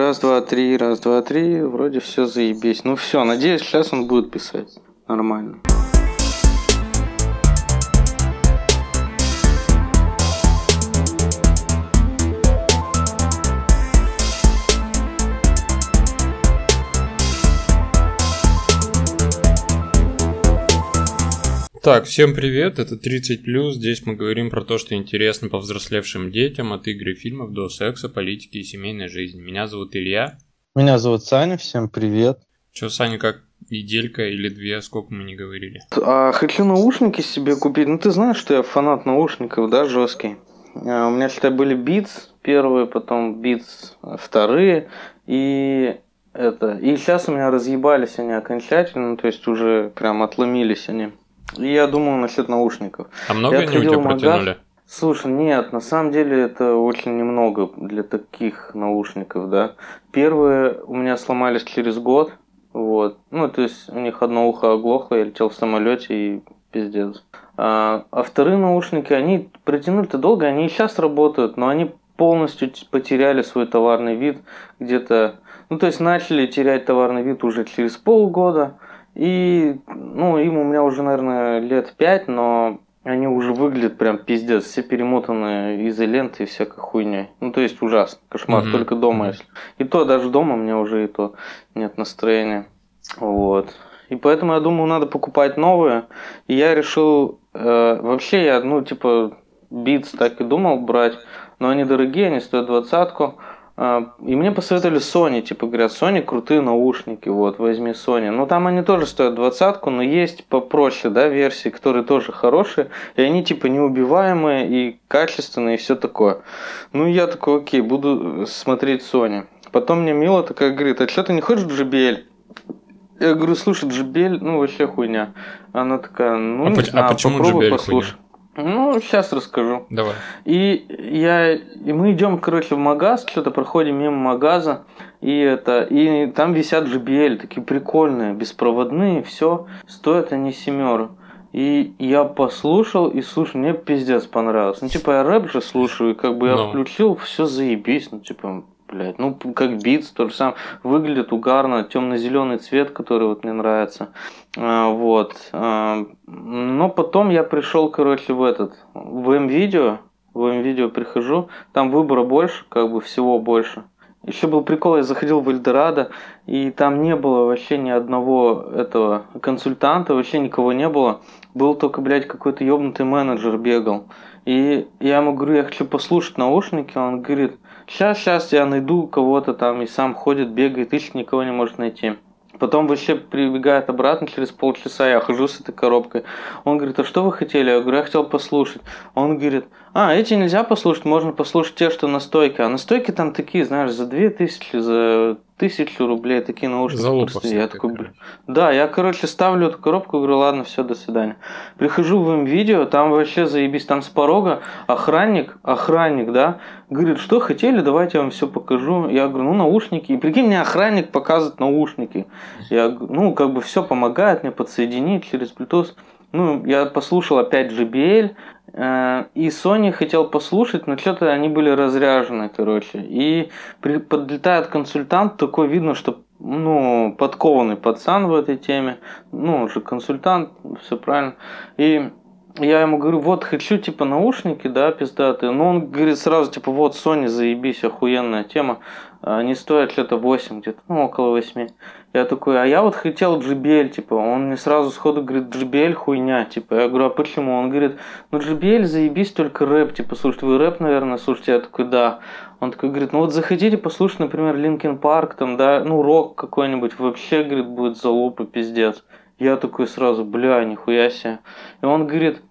Раз, два, три, раз, два, три. Вроде все заебись. Ну все, надеюсь, сейчас он будет писать. Нормально. Так, всем привет, это 30+, здесь мы говорим про то, что интересно повзрослевшим детям, от игр и фильмов до секса, политики и семейной жизни. Меня зовут Илья. Меня зовут Саня, всем привет. Че, Саня, как неделька или две, сколько мы не говорили? А, хочу наушники себе купить, ну ты знаешь, что я фанат наушников, да, жесткий. А, у меня, считай, были Beats первые, потом Beats вторые, и это, и сейчас у меня разъебались они окончательно, то есть уже прям отломились они. Я думал насчет наушников. А много я они у тебя магаз. протянули? Слушай, нет, на самом деле это очень немного для таких наушников, да. Первые у меня сломались через год, вот. Ну, то есть у них одно ухо оглохло, я летел в самолете и пиздец. А, а вторые наушники, они протянули-то долго, они и сейчас работают, но они полностью потеряли свой товарный вид где-то, ну, то есть начали терять товарный вид уже через полгода, и, ну, им у меня уже, наверное, лет пять, но они уже выглядят прям пиздец, все перемотаны изолентой и всякой хуйней. Ну, то есть ужасно, кошмар, mm-hmm. только дома, если. И то, даже дома мне уже и то нет настроения. Вот. И поэтому я думаю, надо покупать новые. И я решил, э, вообще я, ну, типа, Beats так и думал брать, но они дорогие, они стоят двадцатку. А, и мне посоветовали Sony, типа говорят, Sony крутые наушники, вот, возьми Sony. Ну там они тоже стоят двадцатку, но есть попроще, да, версии, которые тоже хорошие, и они типа неубиваемые и качественные и все такое. Ну я такой, окей, буду смотреть Sony. Потом мне Мила такая говорит, а что ты не хочешь JBL? Я говорю, слушай, JBL, ну вообще хуйня. Она такая, ну а не по- знаю, а почему попробуй JBL послушай. хуйня? Ну, сейчас расскажу. Давай. И я, и мы идем, короче, в магаз, что-то проходим мимо магаза, и это, и там висят JBL, такие прикольные, беспроводные, все, стоят они семеру. И я послушал, и слушай, мне пиздец понравилось. Ну, типа, я рэп же слушаю, и как бы я Ну. включил, все заебись, ну, типа, блядь, ну, как битс, то же самое. Выглядит угарно, темно-зеленый цвет, который вот мне нравится. А, вот. А, но потом я пришел, короче, в этот, в М-видео, в М-видео прихожу, там выбора больше, как бы всего больше. Еще был прикол, я заходил в Эльдорадо, и там не было вообще ни одного этого консультанта, вообще никого не было. Был только, блядь, какой-то ёбнутый менеджер бегал. И я ему говорю, я хочу послушать наушники, он говорит, сейчас, сейчас я найду кого-то там, и сам ходит, бегает, ищет, никого не может найти. Потом вообще прибегает обратно через полчаса, я хожу с этой коробкой. Он говорит, а что вы хотели? Я говорю, я хотел послушать. Он говорит, а, эти нельзя послушать, можно послушать те, что на стойке. А на стойке там такие, знаешь, за две тысячи, за тысячу рублей такие наушники. Залупа просто. Я такой, короче. да, я, короче, ставлю эту коробку, говорю, ладно, все, до свидания. Прихожу в видео, там вообще заебись, там с порога охранник, охранник, да, говорит, что хотели, давайте я вам все покажу. Я говорю, ну, наушники. И прикинь, мне охранник показывает наушники. Я, г- ну, как бы все помогает мне подсоединить через Bluetooth. Ну, я послушал опять JBL, и Sony хотел послушать, но что-то они были разряжены, короче. И при, подлетает консультант, такой видно, что ну, подкованный пацан в этой теме. Ну, он же консультант, все правильно. И я ему говорю, вот хочу типа наушники, да, пиздатые. Но он говорит сразу, типа, вот Sony, заебись, охуенная тема. Они стоят что-то 8 где-то, ну, около 8. Я такой, а я вот хотел JBL, типа, он мне сразу сходу говорит, JBL хуйня, типа, я говорю, а почему? Он говорит, ну JBL заебись, только рэп, типа, слушайте, вы рэп, наверное, слушайте? Я такой, да. Он такой говорит, ну вот захотите послушать, например, Линкен Парк, там, да, ну рок какой-нибудь, вообще, говорит, будет залупа, пиздец. Я такой сразу, бля, нихуя себе. И он говорит,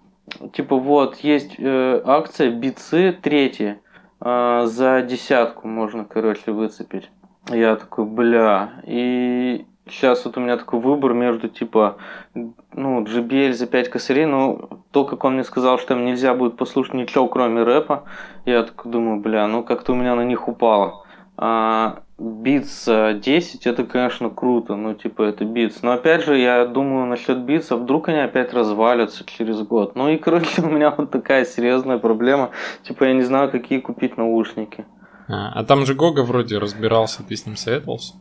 типа, вот, есть э, акция бицы третья, э, за десятку можно, короче, выцепить. Я такой, бля, и сейчас вот у меня такой выбор между, типа, ну, JBL за 5 косарей, но то, как он мне сказал, что там нельзя будет послушать ничего, кроме рэпа, я такой думаю, бля, ну как-то у меня на них упало. А Beats за 10 это, конечно, круто, ну, типа, это Beats. Но опять же, я думаю насчет Beats, а вдруг они опять развалятся через год. Ну и, короче, у меня вот такая серьезная проблема. Типа, я не знаю, какие купить наушники. А, а там же Гога вроде разбирался, ты с ним советовался?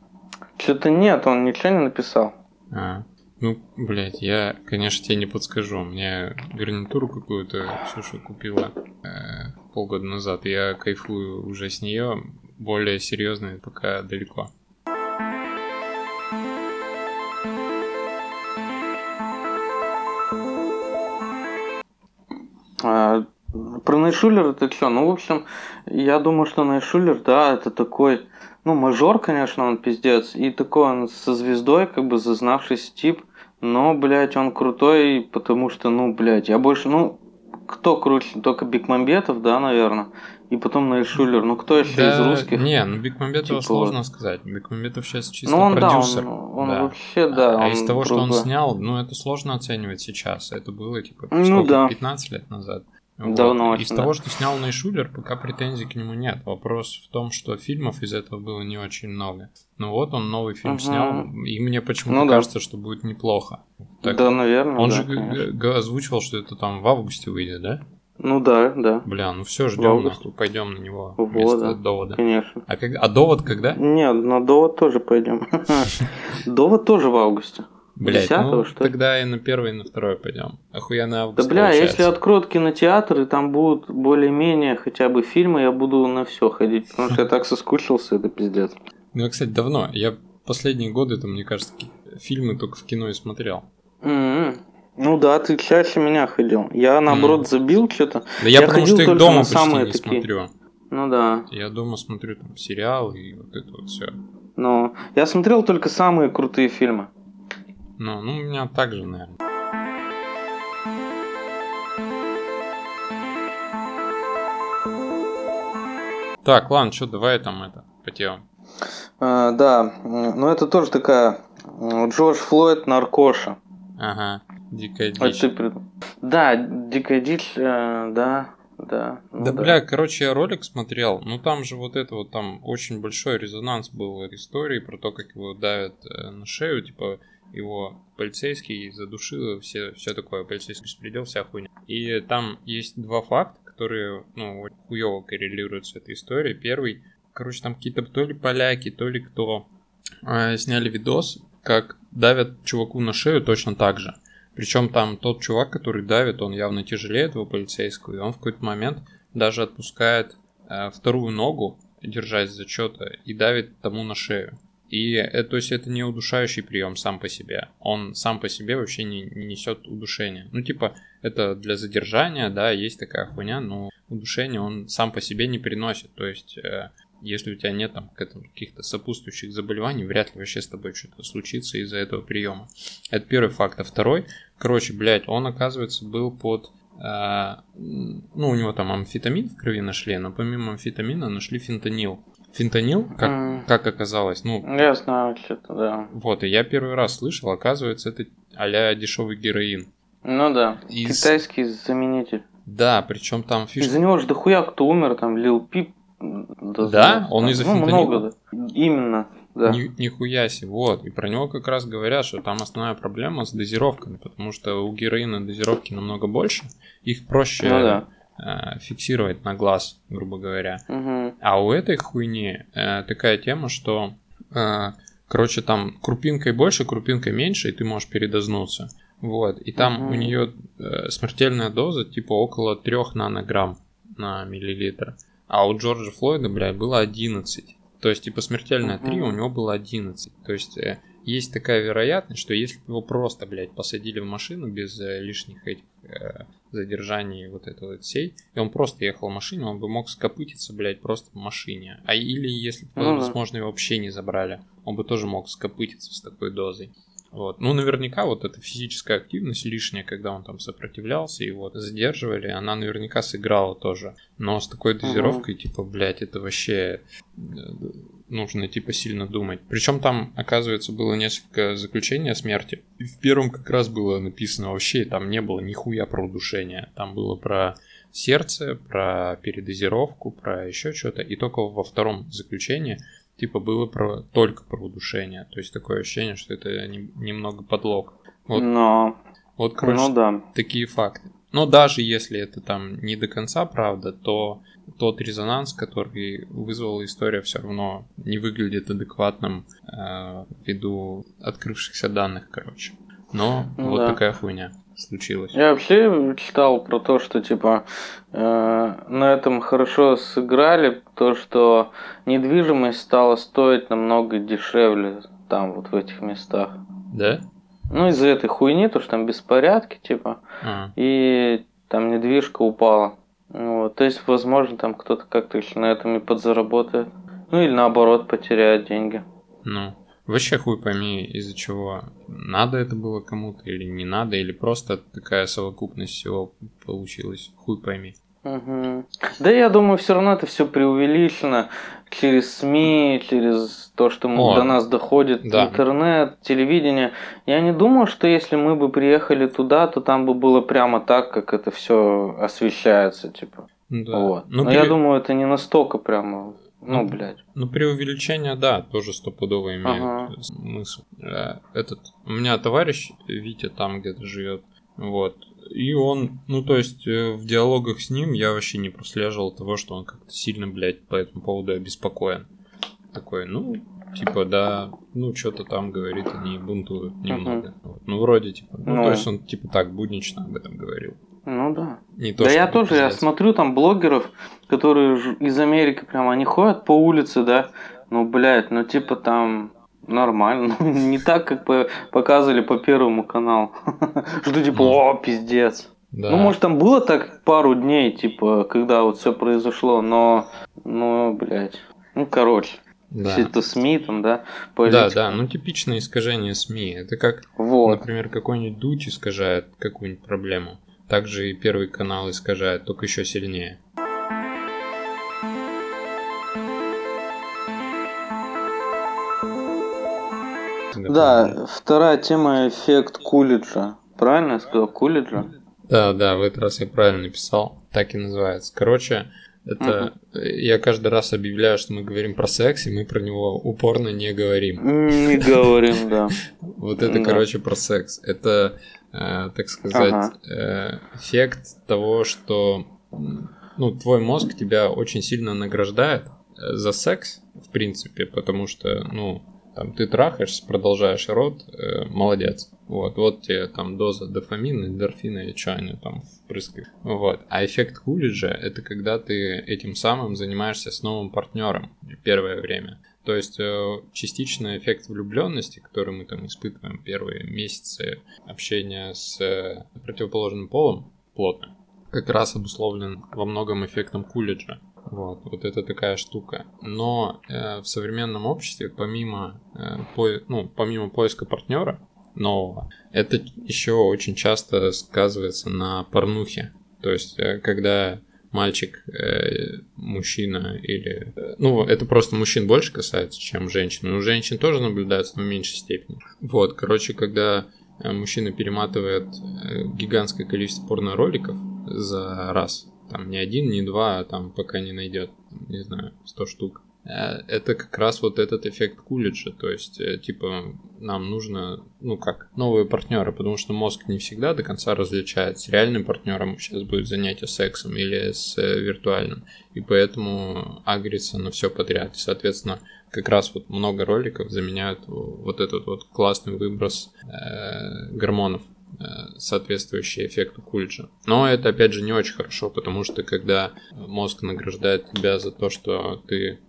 Что-то нет, он ничего не написал. А, ну, блядь, я, конечно, тебе не подскажу. Мне гарнитуру какую-то Ксюша купила э, полгода назад. Я кайфую уже с нее. Более серьезно пока далеко. А, про Найшулер это что? Ну, в общем, я думаю, что Найшулер, да, это такой, ну, мажор, конечно, он пиздец, и такой он со звездой, как бы зазнавшийся тип, но, блядь, он крутой, потому что, ну, блядь, я больше, ну, кто круче? Только Бекмамбетов, да, наверное. И потом Найшулер. Ну, кто еще Да, из русских? Не, ну Бекмамбетова Типа сложно сказать. Бекмамбетов сейчас чисто ну, он, да, продюсер. он, он да. вообще, да. а он из того, что он снял, ну это сложно оценивать сейчас. Это было типа Ну сколько, да. 15 лет назад. Давно Из очень, того, да. что снял Найшулер, пока претензий к нему нет. Вопрос в том, что фильмов из этого было не очень много. Ну вот он новый фильм Мгм. снял, и мне почему-то Ну да. кажется, что будет неплохо. Так, Да, наверное, он да, же конечно. озвучивал, что это там в августе выйдет, да? Ну да, да, Бля, ну все, ждем, нахуй, пойдем на него Вот, вместо да. довода. конечно. А, как... а довод когда? Нет, на довод тоже пойдем. Довод тоже в августе. Блять, 10-го, ну что ли? тогда и на первый, и на второй пойдем. Охуенно август Да бля, если получается. откроют кинотеатр, и там будут более-менее хотя бы фильмы, я буду на все ходить, потому что я так соскучился, это пиздец. Ну, я, кстати, давно. Я последние годы, там, мне кажется, фильмы только в кино и смотрел. М-м. Ну да, ты чаще меня ходил. Я наоборот забил что-то. Да я, Я потому что их только дома почти самые не такие. смотрю. Ну да. Я дома смотрю там сериал и вот это вот все. Но я смотрел только самые крутые фильмы. Ну, ну, у меня так же, наверное. Так, ладно, что, давай там это, по темам. А, да, ну это тоже такая Джордж Флойд наркоша. Ага, дикая Это дичь. ты придумал. Да, дикая дичь, э, да, да. ну Да, бля, короче, я ролик смотрел, ну там же вот это вот, там очень большой резонанс был в истории про то, как его давят э, на шею, типа его полицейский задушил, все, все такое, полицейский беспредел, вся хуйня. И там есть два факта, которые, ну, хуёво коррелируют с этой историей. Первый, короче, там какие-то то ли поляки, то ли кто э, сняли видос, как давят чуваку на шею точно так же. Причем там тот чувак, который давит, он явно тяжелее этого полицейского, и он в какой-то момент даже отпускает э, вторую ногу, держась за что-то, и давит тому на шею. И это, то есть это не удушающий прием сам по себе. Он сам по себе вообще не, не несет удушения. Ну, типа, это для задержания, да, есть такая хуйня, но удушение он сам по себе не приносит. То есть, э, если у тебя нет там каких-то сопутствующих заболеваний, вряд ли вообще с тобой что-то случится из-за этого приема. Это первый факт. А второй, короче, блядь, он, оказывается, был под... э, ну, у него там амфетамин в крови нашли, но помимо амфетамина нашли фентанил. Фентанил, как, М. как оказалось, ну, Я знаю, что-то, да. вот, и я первый раз слышал, оказывается, это а-ля дешевый героин. Ну да. Из- Китайский заменитель. Да, причем там фишка... Из-за него же дохуя кто умер, там Лил Пип. Да? Он из-за ну, фентанила? много, да. Именно, да. Ни- нихуя себе, вот. И про него как раз говорят, что там основная проблема с дозировками, потому что у героина дозировки намного больше, их проще Ну да. Э, фиксировать на глаз, грубо говоря. А у этой хуйни э, такая тема, что, э, короче, там крупинкой больше, крупинкой меньше, и ты можешь передознуться. Вот, и там у нее смертельная доза типа около 3 нанограмм на миллилитр. А у Джорджа Флойда, блядь, было 11. То есть, типа, смертельная 3, Мгм. у него было 11. То есть, э, есть такая вероятность, что если бы его просто, блядь, посадили в машину без э, лишних этих э, задержаний вот этого вот всей, и он просто ехал в машине, он бы мог скопытиться, блядь, просто в машине. А или если бы, Ну возможно, его вообще не забрали, он бы тоже мог скопытиться с такой дозой. Вот. Ну, наверняка вот эта физическая активность лишняя, когда он там сопротивлялся, и вот задерживали, она наверняка сыграла тоже. Но с такой дозировкой, типа, блядь, это вообще э, нужно, типа, сильно думать. Причем там, оказывается, было несколько заключений о смерти. И в первом как раз было написано вообще, там не было нихуя про удушение. Там было про сердце, про передозировку, про еще что-то. И только во втором заключении типа было про только про удушение. То есть такое ощущение, что это не- немного подлог. Вот, Но, вот короче, ну да. такие факты. Но даже если это там не до конца правда, то тот резонанс, который вызвала история, все равно не выглядит адекватным э, ввиду открывшихся данных, короче. Но ну, вот да. такая хуйня случилась. Я вообще читал про то, что типа э, на этом хорошо сыграли, то что недвижимость стала стоить намного дешевле там вот в этих местах. Да? Ну из-за этой хуйни, то что там беспорядки типа а. и там недвижка упала. Вот, то есть, возможно, там кто-то как-то еще на этом и подзаработает. Ну или наоборот потеряет деньги. Ну, вообще хуй пойми, из-за чего надо это было кому-то или не надо, или просто такая совокупность всего получилась. Хуй пойми. Угу. Да я думаю, все равно это все преувеличено через СМИ, через то, что О, до нас доходит да. интернет, телевидение. Я не думаю, что если мы бы приехали туда, то там бы было прямо так, как это все освещается, типа. Да. Вот. Ну, Но при... я думаю, это не настолько прямо. Ну, ну блядь. Ну, при увеличении, да, тоже стопудово имеет ага. смысл. Э, этот, у меня товарищ Витя там где-то живет, вот, и он, ну то есть э, в диалогах с ним я вообще не прослеживал того, что он как-то сильно, блядь, по этому поводу обеспокоен. Такой, ну, типа, да, ну что-то там говорит, они бунтуют немного. Uh-huh. Вот. Ну, вроде, типа, ну, ну, то есть он, типа, так, буднично об этом говорил. Ну да. Не то, да я тоже, я смотрю там блогеров, которые из Америки прям, они ходят по улице, да, ну, блядь, ну, типа там Нормально. Не так, как показывали по первому каналу. Что типа, о, пиздец. Да. Ну, может, там было так пару дней, типа, когда вот все произошло, но, ну, блядь. Ну, короче. Да. Все это СМИ там, да? Политика. Да, да, ну типичное искажение СМИ. Это как, вот. например, какой-нибудь Дудь искажает какую-нибудь проблему. Также и Первый канал искажает, только еще сильнее. Да, вторая тема эффект Кулиджа. Правильно я сказал? Кулиджа? Да, да, в этот раз я правильно написал. Так и называется. Короче, это uh-huh. я каждый раз объявляю, что мы говорим про секс, и мы про него упорно не говорим. Не говорим, да. Вот это, короче, про секс. Это, э, так сказать, э, эффект того, что ну, твой мозг тебя очень сильно награждает э, за секс, в принципе, потому что, ну, там ты трахаешься, продолжаешь рот, э, молодец. Вот, вот тебе там доза дофамина, эндорфина и что они там впрыскают. Вот. А эффект Кулиджа это когда ты этим самым занимаешься с новым партнером первое время. То есть э, частично эффект влюбленности, который мы там испытываем первые месяцы общения с э, противоположным полом, плотно, как раз обусловлен во многом эффектом Кулиджа. Вот, вот это такая штука. Но э, в современном обществе, помимо, э, по, ну, помимо поиска партнера нового, это еще очень часто сказывается на порнухе. То есть, э, когда мальчик, э, мужчина или... Э, ну, это просто мужчин больше касается, чем женщин. У женщин тоже наблюдается, но в меньшей степени. Вот, короче, когда э, мужчина перематывает э, гигантское количество порно-роликов за раз, там не один, не два, а там пока не найдет, не знаю, 100 штук. Э, это как раз вот этот эффект Кулиджа, то есть, э, типа, нам нужно, ну как, новые партнеры, потому что мозг не всегда до конца различает, с реальным партнером сейчас будет занятие сексом или с э, виртуальным, и поэтому агрится на все подряд, и, соответственно, как раз вот много роликов заменяют вот этот вот классный выброс э, гормонов соответствующий эффекту Кульджа. Но это, опять же, не очень хорошо, потому что когда мозг награждает тебя за то, что ты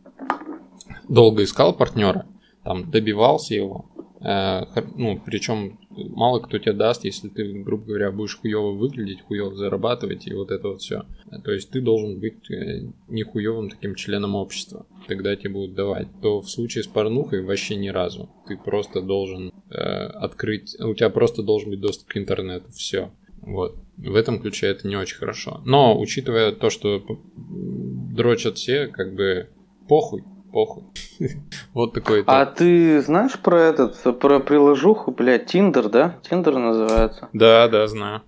долго искал партнера, там, добивался его, э, ну, причем мало кто тебе даст, если ты, грубо говоря, будешь хуево выглядеть, хуево зарабатывать и вот это вот все. То есть ты должен быть э, не хуевым таким членом общества, тогда тебе будут давать. То в случае с порнухой вообще ни разу. Ты просто должен э, открыть, у тебя просто должен быть доступ к интернету, все. Вот. В этом ключе это не очень хорошо. Но, учитывая то, что дрочат все, как бы похуй похуй. вот такой. А ты знаешь про этот, про приложуху, блядь, Тиндер, да? Тиндер называется. Да, да, знаю.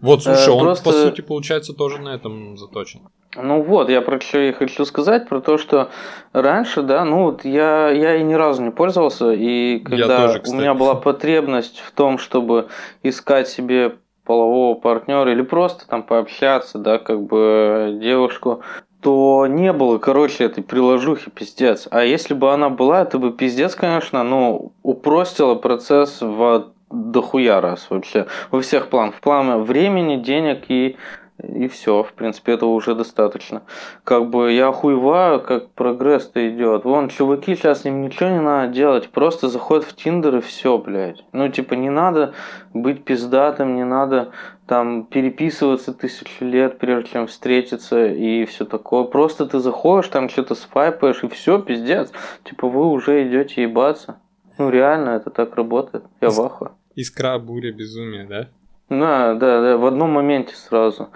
Вот, слушай, э, он просто... по сути получается тоже на этом заточен. Ну вот, я про что и хочу сказать, про то, что раньше, да, ну вот я, я и ни разу не пользовался, и когда тоже, у меня была потребность в том, чтобы искать себе полового партнера или просто там пообщаться, да, как бы девушку, то не было, короче, этой приложухи пиздец. А если бы она была, это бы пиздец, конечно, ну, упростило процесс в дохуя раз вообще. Во всех планах. В плане времени, денег и и все, в принципе, этого уже достаточно. Как бы я охуеваю, как прогресс-то идет. Вон, чуваки, сейчас им ничего не надо делать, просто заходят в Тиндер и все, блядь. Ну, типа, не надо быть пиздатым, не надо там переписываться тысячу лет, прежде чем встретиться и все такое. Просто ты заходишь, там что-то свайпаешь и все, пиздец. Типа, вы уже идете ебаться. Ну, реально, это так работает. Я в ахуе. Искра, буря, безумие, да? Да, да, да, в одном моменте сразу.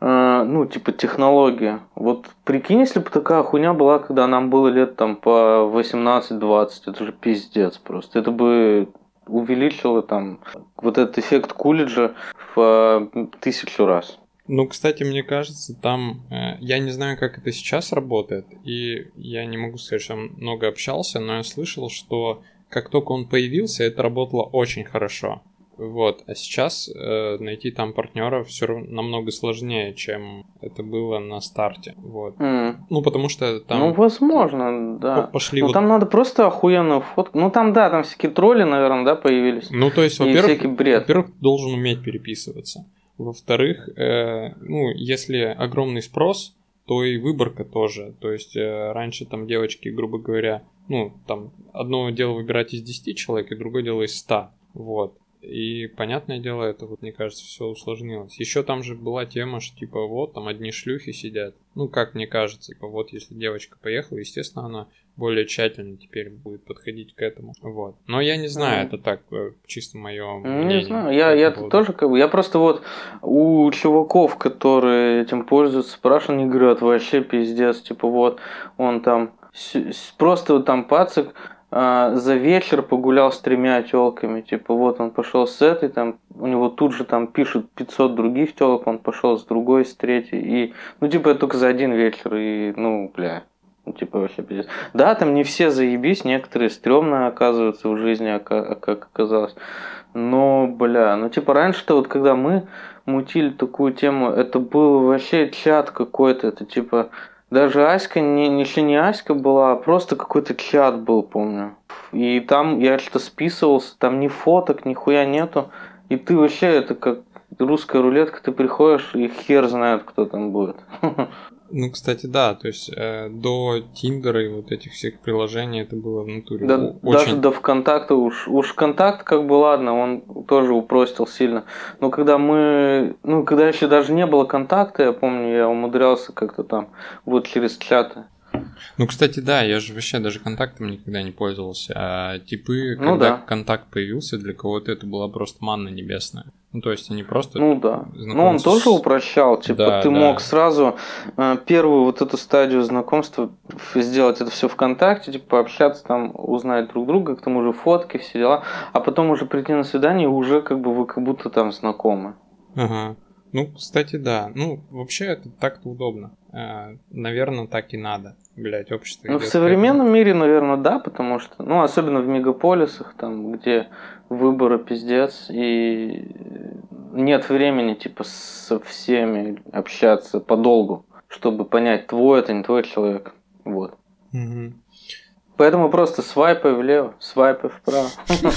А, ну, типа технология. Вот прикинь, если бы такая хуйня была, когда нам было лет там по 18-20, это же пиздец просто. Это бы увеличило там вот этот эффект Кулиджа в а, тысячу раз. Ну, кстати, мне кажется, там э, я не знаю, как это сейчас работает, и я не могу сказать, что много общался, но я слышал, что как только он появился, это работало очень хорошо. Вот, а сейчас э, найти там партнера все равно намного сложнее, чем это было на старте. Вот. Mm. Ну, потому что там. Ну, возможно, да. Пошли ну, вот... там надо просто охуенную фотку. Ну, там, да, там всякие тролли, наверное, да, появились. Ну, то есть, во-первых, во-первых, должен уметь переписываться. Во-вторых, э, ну, если огромный спрос, то и выборка тоже. То есть э, раньше там девочки, грубо говоря, ну, там одно дело выбирать из 10 человек, и другое дело из 100. Вот. И, понятное дело, это вот, мне кажется, все усложнилось. Еще там же была тема, что, типа, вот, там одни шлюхи сидят. Ну, как мне кажется, типа, вот, если девочка поехала, естественно, она более тщательно теперь будет подходить к этому. Вот. Но я не знаю, Ну. это так, э, чисто мое Ну, мнение. Не знаю, я, я поводу. тоже как бы, я просто вот у чуваков, которые этим пользуются, спрашивал, они говорят, вообще пиздец, типа вот, он там, просто вот там пацик за вечер погулял с тремя телками, типа вот он пошел с этой, там, у него тут же там пишут 500 других телок, он пошел с другой, с третьей, и, ну, типа, это только за один вечер, и, ну, бля, ну, типа, вообще пиздец. Да, там не все заебись, некоторые стрёмные оказываются в жизни, ока- как оказалось. Но, бля, ну типа раньше-то вот когда мы мутили такую тему, это был вообще чат какой-то, это типа даже Аська, не, еще не Аська была, а просто какой-то чат был, помню. И там я что-то списывался, там ни фоток, ни хуя нету. И ты вообще, это как русская рулетка, ты приходишь и хер знает, кто там будет. Ну, кстати, да, то есть э, до Тиндера и вот этих всех приложений это было в натуре Да, о- даже очень... до ВКонтакта уж, уж контакт как бы ладно, он тоже упростил сильно. Но когда мы, ну когда еще даже не было контакта, я помню, я умудрялся как-то там вот через чаты. Ну, кстати, да, я же вообще даже контактом никогда не пользовался. А типы, Ну когда да. контакт появился, для кого-то это была просто манна небесная. Ну, то есть они просто... Ну да. Ну он тоже упрощал, типа Да, ты да. мог сразу э, первую вот эту стадию знакомства сделать это все ВКонтакте, типа пообщаться там, узнать друг друга, к тому же фотки, все дела, а потом уже прийти на свидание уже как бы вы как будто там знакомы. Ага. Ну, кстати, да. Ну, вообще это так-то удобно. наверное, так и надо. Блять, общество Ну, в современном мире, наверное, да, потому что, ну, особенно в мегаполисах, там, где выборы пиздец, и нет времени, типа, со всеми общаться подолгу, чтобы понять, твой это, не твой человек. Вот. Мгм. Поэтому просто свайпай влево, свайпай вправо.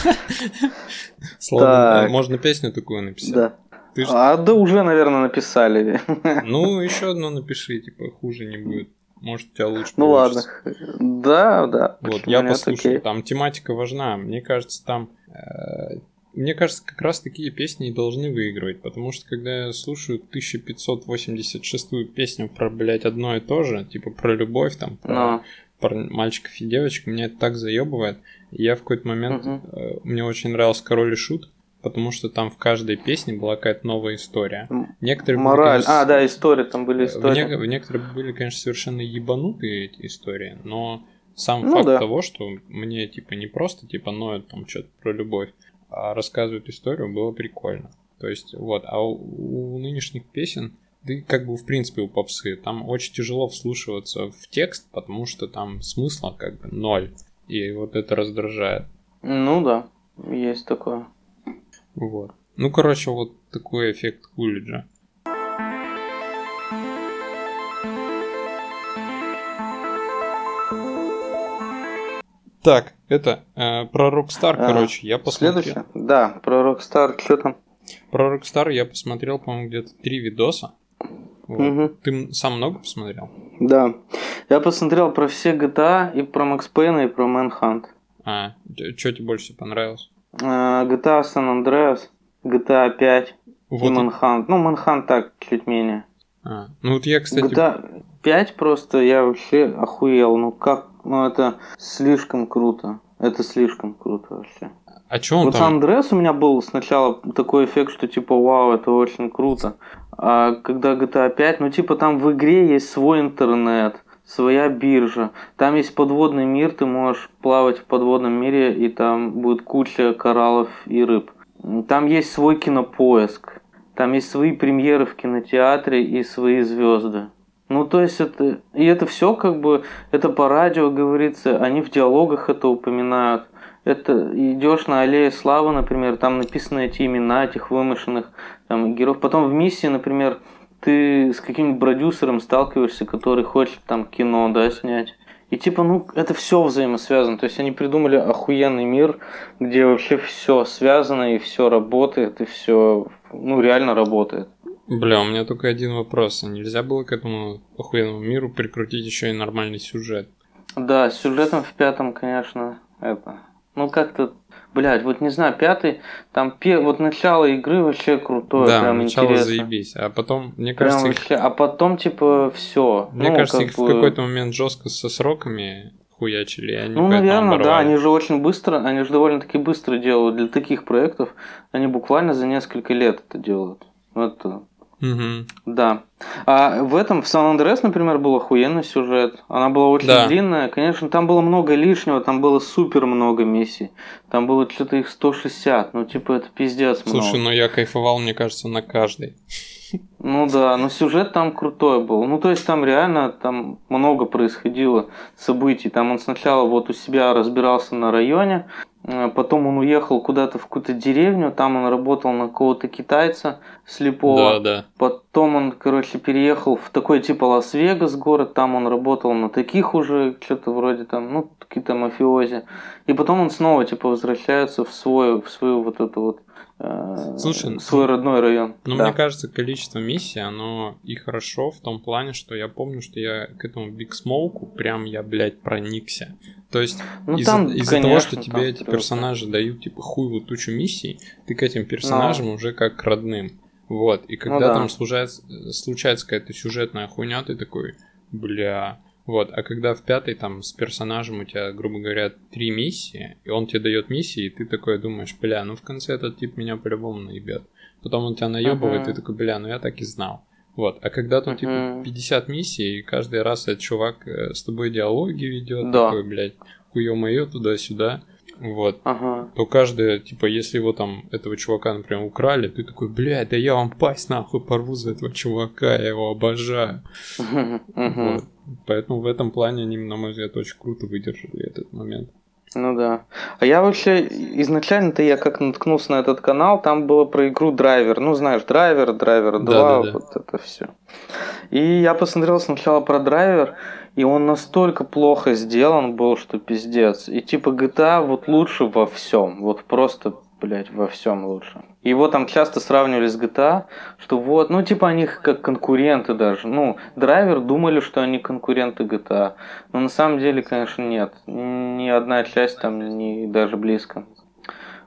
Так. э, можно песню такую написать. Да. Ты А да уже, наверное, написали. Ну, еще одно напиши, типа, хуже не будет. Может, у тебя лучше Ну ладно. получится. Да, да. Вот, я нет, послушал, окей. там тематика важна. Мне кажется, там... э, мне кажется, как раз такие песни и должны выигрывать, потому что когда я слушаю 1586-ю песню про, блядь, одно и то же, типа про любовь, там, про Ну, пар- мальчиков и девочек, меня это так заебывает. Я в какой-то момент... Мгм. э, мне очень нравился Король и Шут, потому что там в каждой песне была какая-то новая история. Некоторые были, мораль. конечно, А, да, истории, там были в, истории. не- в некоторые были, конечно, совершенно ебанутые эти истории, но сам Ну факт да. того, что мне, типа, не просто, типа, ноют там что-то про любовь, а рассказывают историю, было прикольно. То есть, вот, а у, у нынешних песен, да и как бы, в принципе, у попсы, там очень тяжело вслушиваться в текст, потому что там смысла как бы ноль, и вот это раздражает. Ну да, есть такое. Вот. Ну, короче, вот такой эффект Кулиджа. Так, это э, про Rockstar, А, короче, я посмотрел. Следующее? Да, про Rockstar, что там? Про Rockstar я посмотрел, по-моему, где-то три видоса. Вот. Мгм. Ты сам много посмотрел? Да. Я посмотрел про все GTA и про Max Payne и про Manhunt. А, что тебе больше понравилось? А, GTA San Andreas, GTA 5 и Вот, Manhunt. Ну, Manhunt так, чуть менее. а, ну вот я, кстати, GTA 5 просто я вообще охуел. Ну как, ну это слишком круто. Это слишком круто вообще. а чё он вот там? Andreas у меня был сначала такой эффект, что типа вау, это очень круто. А когда GTA 5, ну типа там в игре есть свой интернет, своя биржа. Там есть подводный мир, ты можешь плавать в подводном мире, и там будет куча кораллов и рыб. Там есть свой кинопоиск. Там есть свои премьеры в кинотеатре и свои звезды. Ну, то есть это... И это все как бы... Это по радио говорится, они в диалогах это упоминают. Это идешь на аллее славы, например, там написаны эти имена этих вымышленных там, героев. Потом в миссии, например, ты с каким-нибудь продюсером сталкиваешься, который хочет там кино, да, снять. И типа, ну, это все взаимосвязано. То есть они придумали охуенный мир, где вообще все связано и все работает, и все, ну, реально работает. Бля, у меня только один вопрос. А нельзя было к этому охуенному миру прикрутить еще и нормальный сюжет? Да, с сюжетом в пятом, конечно, это. Ну, как-то, блядь, вот не знаю, пятый, там пе- вот начало игры вообще крутое, да, прям начало интересно. заебись. А потом, мне Прям кажется, их, вообще, а потом, типа, все. мне кажется, их в какой-то момент жестко со сроками хуячили, они Ну, наверное, да, оборвали. они же очень быстро, они же довольно-таки быстро делают. Для таких проектов они буквально за несколько лет это делают. Это, Мгм. да. А в этом, в Сан Андреас, например, был охуенный сюжет. Она была очень Да. длинная. Конечно, там было много лишнего, там было супер много миссий. Там было что-то их 160. Ну, типа, это пиздец Слушай, много. ну я кайфовал, мне кажется, на каждой. Ну да, но сюжет там крутой был. Ну, то есть там реально там много происходило событий. Там он сначала вот у себя разбирался на районе, потом он уехал куда-то в какую-то деревню, там он работал на какого-то китайца слепого. Да, да. Потом он, короче, переехал в такой типа Лас-Вегас город, там он работал на таких уже, что-то вроде там, ну, какие-то мафиози. И потом он снова, типа, возвращается в свой, в свою вот эту вот, э, Слушай, свой родной район. Ну, Да. мне кажется, количество миссий, оно и хорошо в том плане, что я помню, что я к этому Биг Смоуку прям я, блядь, проникся. То есть Ну, из-за из-за того, что тебе эти просто- персонажи дают, типа, хуевую тучу миссий, ты к этим персонажам уже как к родным. Вот, и когда Ну да. там случается, случается какая-то сюжетная хуйня, ты такой, бля... Вот, а когда в пятой там с персонажем у тебя, грубо говоря, три миссии, и он тебе дает миссии, и ты такой думаешь, бля, ну в конце этот тип меня по-любому наебет. Потом он тебя наебывает, Мгм. и ты такой, бля, ну я так и знал. Вот, а когда тут типа Мгм. 50 миссий, и каждый раз этот чувак э, с тобой диалоги ведет, Да. такой, блядь, хуё-моё туда-сюда, вот, Ага. то каждый, типа, если его там, этого чувака, например, украли, ты такой, блядь, да я вам пасть нахуй порву за этого чувака, я его обожаю. Вот. Поэтому в этом плане они, на мой взгляд, очень круто выдержали этот момент. Ну да. А я вообще изначально-то я как наткнулся на этот канал, там было про игру Драйвер. Ну, знаешь, Драйвер, Драйвер 2, Да-да-да. вот это все. И я посмотрел сначала про Драйвер, и он настолько плохо сделан был, что пиздец. И типа GTA вот лучше во всем. Вот просто, блядь, во всем лучше. Его там часто сравнивали с GTA, что вот, ну типа они как конкуренты даже. Ну, Драйвер думали, что они конкуренты GTA. Но на самом деле, конечно, нет. Ни одна часть там не даже близко.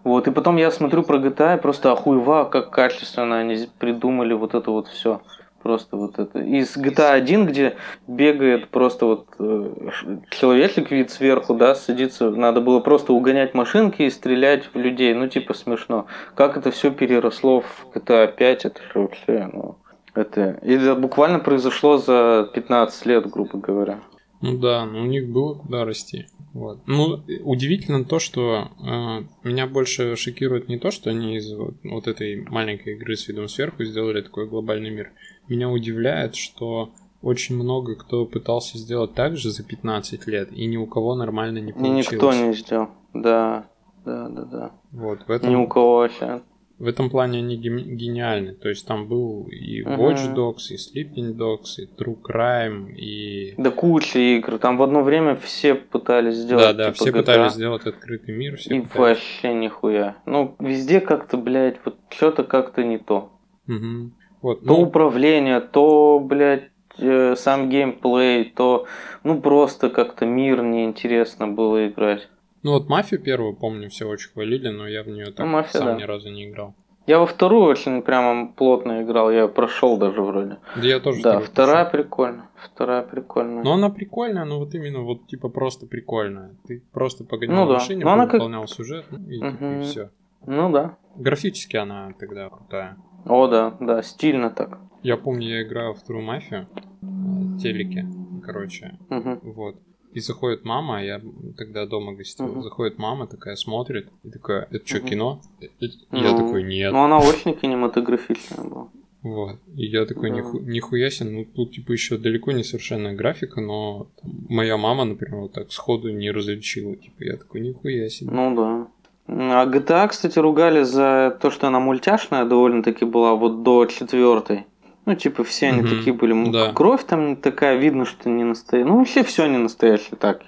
Вот, и потом я смотрю про GTA и просто охуева, как качественно они придумали вот это вот все. Просто вот это. Из GTA 1, где бегает просто вот э, человечек вид сверху, да, садится, надо было просто угонять машинки и стрелять в людей. Ну, типа смешно. Как это все переросло в GTA 5, это же вообще, ну, это... И это буквально произошло за 15 лет, грубо говоря. Ну да, но у них было куда расти. Вот. Ну, удивительно то, что э, меня больше шокирует не то, что они из вот, вот этой маленькой игры с видом сверху сделали такой глобальный мир. Меня удивляет, что очень много кто пытался сделать так же за 15 лет, и ни у кого нормально не И получилось. никто не сделал. Да, да, да, да. Вот, в этом... Ни у кого вообще. в этом плане они ге- гениальны. То есть там был и. Watch Dogs, и Sleeping Dogs, и True Crime, и... Да куча игр. Там в одно время все пытались сделать. Да, да, типа, все GTA, пытались сделать открытый мир, все И пытались. вообще нихуя. Ну, везде как-то, блядь, вот что-то как-то не то. Мгм. Вот, То ну, управление, то, блядь, э, сам геймплей, то, ну, просто как-то мир неинтересно было играть. ну вот Мафию первую, помню, все очень хвалили, но я в нее так Ну, «Мафия», сам да. ни разу не играл. Я во вторую очень прямо плотно играл, я прошел даже вроде. Да я тоже Да, вторая прошел. прикольная. Вторая прикольная. Но она прикольная, но вот именно вот типа просто прикольная. Ты просто погонял Ну да. машине, она как- выполнял сюжет, ну и, Мгм. все. Ну да. Графически она тогда крутая. О, да, да, стильно так. Я помню, я играю в вторую мафию, э, телеке, короче, Мгм. вот. И заходит мама, я тогда дома гостил. Мгм. Заходит мама, такая смотрит, и такая, это что, Мгм. кино? И Я Ну, такой, нет. Ну, она очень кинематографичная была. Вот. И я такой, Да. ниху- нихуя себе, ну тут типа еще далеко не совершенная графика, но там, моя мама, например, вот так сходу не различила. Типа я такой, нихуя себе. Ну да. А GTA, кстати, ругали за то, что она мультяшная довольно-таки была вот до четвертой. Ну, типа, все они Мгм, такие были. да. Кровь там такая, видно, что не настоящая. Ну, вообще все не настоящее так.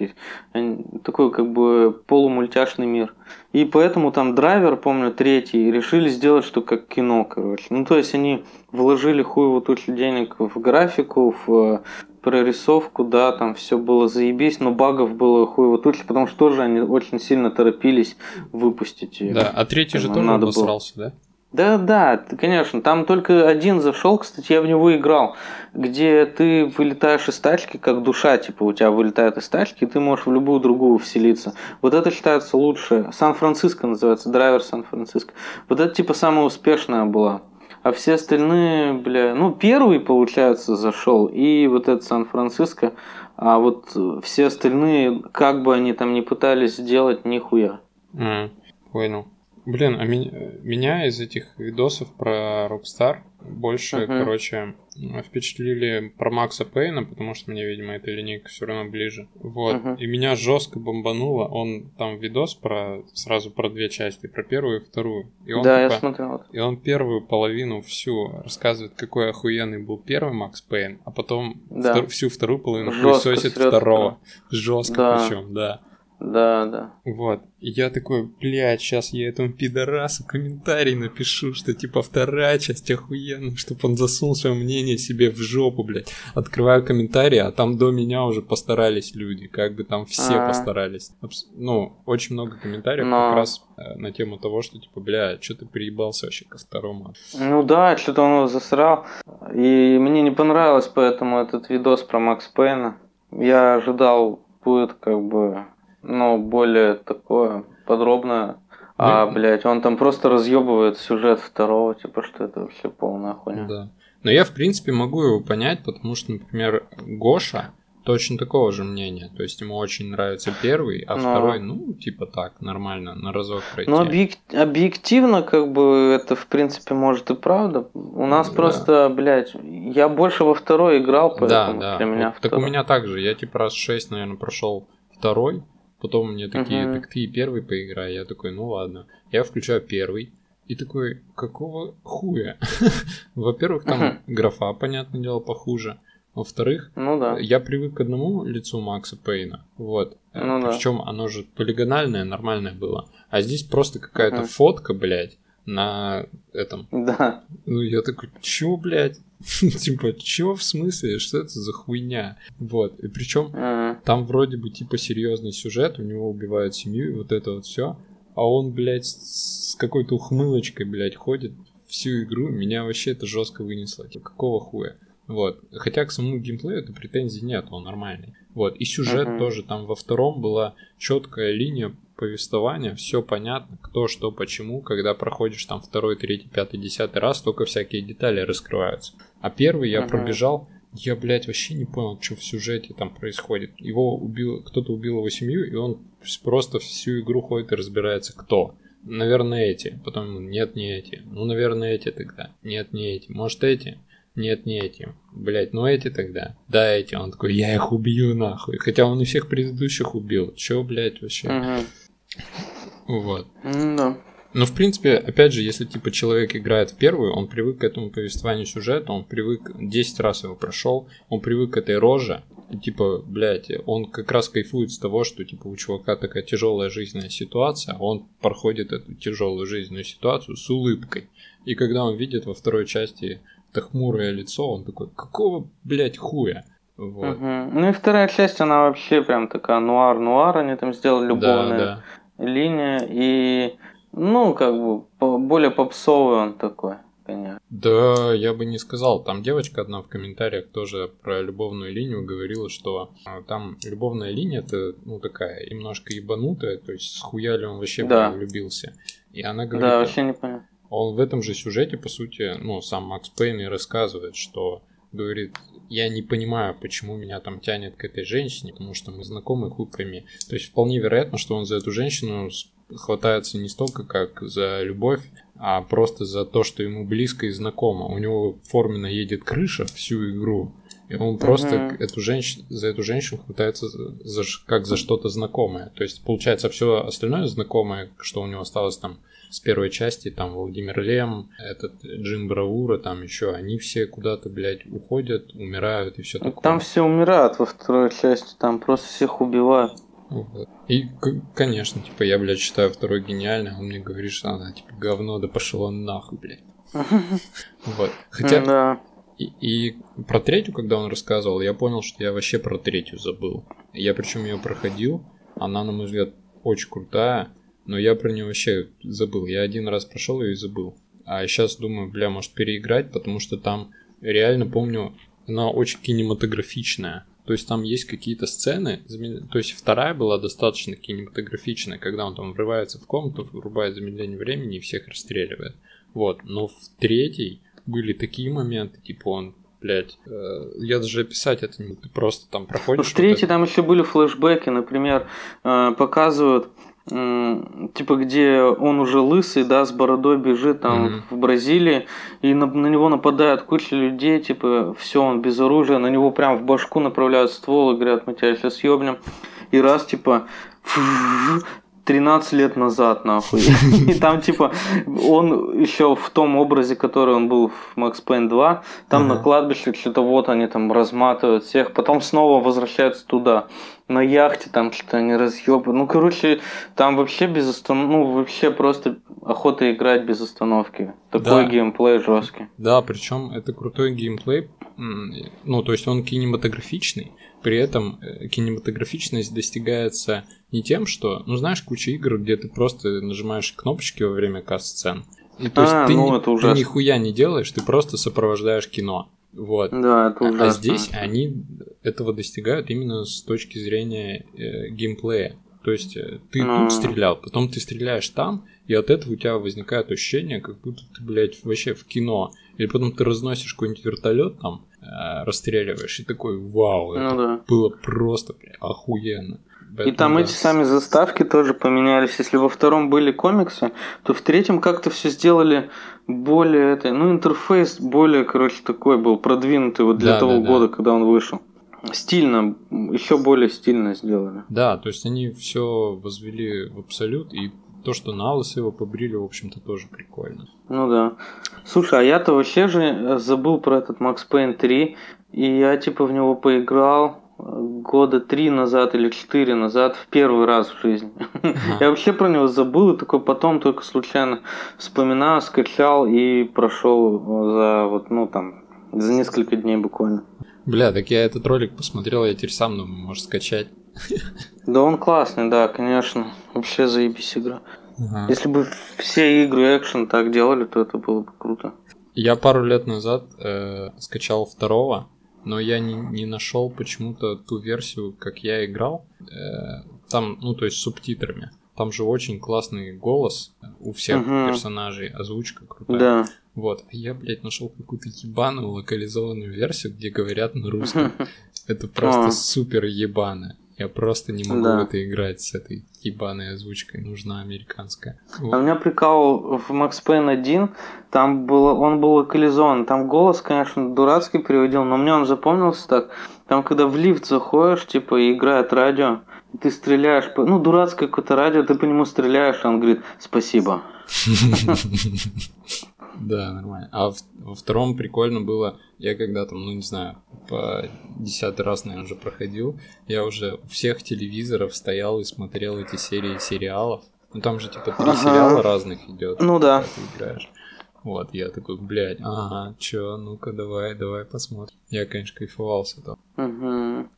Такой, как бы, полумультяшный мир. И поэтому там драйвер, помню, третий, решили сделать, что как кино, короче. Ну, то есть они вложили хуево тучу денег в графику, в э, прорисовку, да, там все было заебись, но багов было хуево туча, потому что тоже они очень сильно торопились выпустить ее. Да, а третий же тоже надо было. обосрался, да? Да, да, т- конечно. Там только один зашел, кстати, я в него играл, где ты вылетаешь из тачки, как душа, типа у тебя вылетает из тачки, и ты можешь в любую другую вселиться. Вот это считается лучше. Сан-Франциско называется, драйвер Сан-Франциско. Вот это типа самая успешная была. А все остальные, бля, ну первый, получается, зашел, и вот этот Сан-Франциско, а вот все остальные, как бы они там ни пытались сделать, нихуя. А, понял. Блин, а меня, меня из этих видосов про Rockstar больше, Мгм. короче, впечатлили про Макса Пейна, потому что мне, видимо, эта линейка все равно ближе. Вот. Мгм. И меня жестко бомбануло. Он там видос про сразу про две части, про первую и вторую. И он да, я типа- смотрел. И он первую половину всю рассказывает, какой охуенный был первый Макс Пейн, а потом Да. втор- всю вторую половину Жестко хуесосит срет второго. Жестко Да. причем, да. Да, да. Вот. И я такой, блядь, сейчас я этому пидорасу комментарий напишу, что типа вторая часть охуенная, чтобы он засунул свое мнение себе в жопу, блядь. Открываю комментарии, а там до меня уже постарались люди, как бы там все А. постарались. Абс- Ну, очень много комментариев Но- как раз э, на тему того, что типа, бля, что ты приебался вообще ко второму? Ну да, что-то он его засрал. И мне не понравилось поэтому этот видос про Макс Пейна. Я ожидал будет как бы, ну, более такое подробное. А, Ну, блядь, он там просто разъебывает сюжет второго, типа, что это вообще полная хуйня. Да. Но я, в принципе, могу его понять, потому что, например, Гоша точно такого же мнения. То есть ему очень нравится первый, а Но- второй, ну, типа так, нормально, на разок пройти. Ну, объек- объективно, как бы, это, в принципе, может и правда. У нас Да. просто, блядь, я больше во второй играл, Да, поэтому да. для меня Вот так у второй. меня так же. Я типа раз шесть, наверное, прошел второй. Потом мне такие, Мгм. так ты первый поиграй. Я такой, ну ладно. Я включаю первый. И такой, какого хуя? Во-первых, там Мгм. графа, понятное дело, похуже. Во-вторых, Ну да. я привык к одному лицу Макса Пейна. Вот. Ну да. Причем оно же полигональное, нормальное было. А здесь просто какая-то Мгм. фотка, блядь, на этом. Да. Ну, я такой, чё, блядь? Типа, чё в смысле? Что это за хуйня? Вот. И причем Ага. там вроде бы типа серьезный сюжет, у него убивают семью и вот это вот все. А он, блядь, с какой-то ухмылочкой, блядь, ходит всю игру. Меня вообще это жестко вынесло. Типа, какого хуя? Вот. Хотя к самому геймплею это претензий нет, он нормальный. Вот. И сюжет Мгм. тоже. Там во втором была четкая линия повествования, все понятно, кто, что, почему, когда проходишь там второй, третий, пятый, десятый раз, только всякие детали раскрываются. А первый я Мгм. пробежал, я, блядь, вообще не понял, что в сюжете там происходит. Его убил, кто-то убил его семью, и он просто всю игру ходит и разбирается, кто. Наверное, эти. Потом, нет, не эти. Ну, наверное, эти тогда. Нет, не эти. Может, эти? Нет, не эти. Блять, ну эти тогда. Да, эти. Он такой, я их убью нахуй. Хотя он и всех предыдущих убил. Чё, блядь, вообще? Мгм. Вот. Ну да. Ну, в принципе, опять же, если типа человек играет в первую, он привык к этому повествованию сюжета, он привык 10 раз его прошел, он привык к этой роже, и типа, блядь, он как раз кайфует с того, что типа у чувака такая тяжелая жизненная ситуация, а он проходит эту тяжелую жизненную ситуацию с улыбкой. И когда он видит во второй части это хмурое лицо, он такой, какого, блядь, хуя? Вот. Угу. Ну и вторая часть, она вообще прям такая нуар-нуар, они там сделали любовная да, да. линия, и ну, как бы, более попсовый он такой, конечно. Да, я бы не сказал. Там девочка одна в комментариях тоже про любовную линию говорила, что а, там любовная линия это, ну, такая немножко ебанутая, то есть схуяли он вообще да. влюбился. И она говорит... Да, вообще не понял. Он в этом же сюжете, по сути, ну, сам Макс Пейн и рассказывает, что говорит, я не понимаю, почему меня там тянет к этой женщине, потому что мы знакомы, хуй пойми. То есть вполне вероятно, что он за эту женщину хватается не столько как за любовь, а просто за то, что ему близко и знакомо. У него форменно едет крыша всю игру, и он просто uh-huh. эту женщину, за эту женщину хватается за, как за что-то знакомое. То есть, получается, все остальное знакомое, что у него осталось там с первой части, там Владимир Лем, этот Джим Бравура, там еще, они все куда-то, блядь, уходят, умирают и все такое. Там все умирают во второй части, там просто всех убивают. И, конечно, типа, я, блядь, считаю второй гениальный, а он мне говорит, что она, типа, говно, да пошел он нахуй, блядь. Вот. Хотя... И, и про третью, когда он рассказывал, я понял, что я вообще про третью забыл. Я причем ее проходил, она, на мой взгляд, очень крутая, но я про нее вообще забыл. Я один раз прошел ее и забыл. А сейчас думаю, бля, может переиграть, потому что там реально помню, она очень кинематографичная. То есть там есть какие-то сцены, то есть вторая была достаточно кинематографичная, когда он там врывается в комнату, врубает замедление времени и всех расстреливает. Вот, но в третьей были такие моменты, типа он блядь, э, я даже описать это не ты просто там проходишь. В третьей там еще были флешбеки, например, э, показывают типа где он уже лысый, да, с бородой бежит там mm-hmm. в Бразилии, и на, на него нападают куча людей, типа все, он без оружия, на него прям в башку направляют ствол и говорят, мы тебя сейчас ёбнем. И раз, типа, 13 лет назад, нахуй. И там, типа, он еще в том образе, который он был в Max Payne 2, там на кладбище что-то вот они там разматывают всех, потом снова возвращаются туда. На яхте там что-то они разъебы. Ну, короче, там вообще без остановки, ну, вообще просто охота играть без остановки. Такой да. геймплей жесткий. Да, причем это крутой геймплей. Ну, то есть он кинематографичный, при этом э, кинематографичность достигается не тем, что, ну знаешь, куча игр, где ты просто нажимаешь кнопочки во время касс-сцен. И то есть а, ты, ну, это ты нихуя не делаешь, ты просто сопровождаешь кино. Вот. Да, это ужасно. А, а здесь они этого достигают именно с точки зрения э, геймплея. То есть э, ты ну... тут стрелял, потом ты стреляешь там, и от этого у тебя возникает ощущение, как будто ты, блядь, вообще в кино. Или потом ты разносишь какой-нибудь вертолет там, расстреливаешь, и такой, вау, ну, это да. было просто блядь, охуенно. Поэтому, и там да. эти сами заставки тоже поменялись. Если во втором были комиксы, то в третьем как-то все сделали более это, ну интерфейс более, короче, такой был продвинутый вот для да, того да, года, да. когда он вышел. Стильно, еще более стильно сделали. Да, то есть они все возвели в абсолют и то, что на лысо его побрили, в общем-то, тоже прикольно. Ну да. Слушай, а я-то вообще же э, забыл про этот Max Payne 3, и я типа в него поиграл э, года три назад или четыре назад в первый раз в жизни. Ага. Я вообще про него забыл, и такой потом только случайно вспоминал, скачал и прошел за вот, ну там, за несколько дней буквально. Бля, так я этот ролик посмотрел, я теперь сам думаю, может скачать. Да он классный, да, конечно. Вообще заебись игра. Ага. Если бы все игры экшен так делали, то это было бы круто. Я пару лет назад э, скачал второго, но я не, не нашел почему-то ту версию, как я играл. Э, там, ну, то есть с субтитрами. Там же очень классный голос у всех угу. персонажей, озвучка крутая. Да. Вот. А я, блядь, нашел какую-то ебаную локализованную версию, где говорят на русском. Это просто супер ебаное. Я просто не могу да. в это играть с этой ебаной озвучкой. Нужна американская. Вот. А у меня прикол в Max Payne 1, там было, он был локализован. Там голос, конечно, дурацкий переводил, но мне он запомнился так. Там, когда в лифт заходишь, типа, и играет радио, Ты стреляешь, по... ну, дурацкое какое-то радио, ты по нему стреляешь, а он говорит, спасибо. Да, нормально. А во втором прикольно было, я когда там, ну не знаю, по десятый раз, наверное, уже проходил, я уже у всех телевизоров стоял и смотрел эти серии сериалов. Ну там же типа три сериала разных идет. Ну да. Ты играешь. Вот, я такой, блядь, ага, чё, ну-ка давай, давай посмотрим. Я, конечно, кайфовался там. Угу.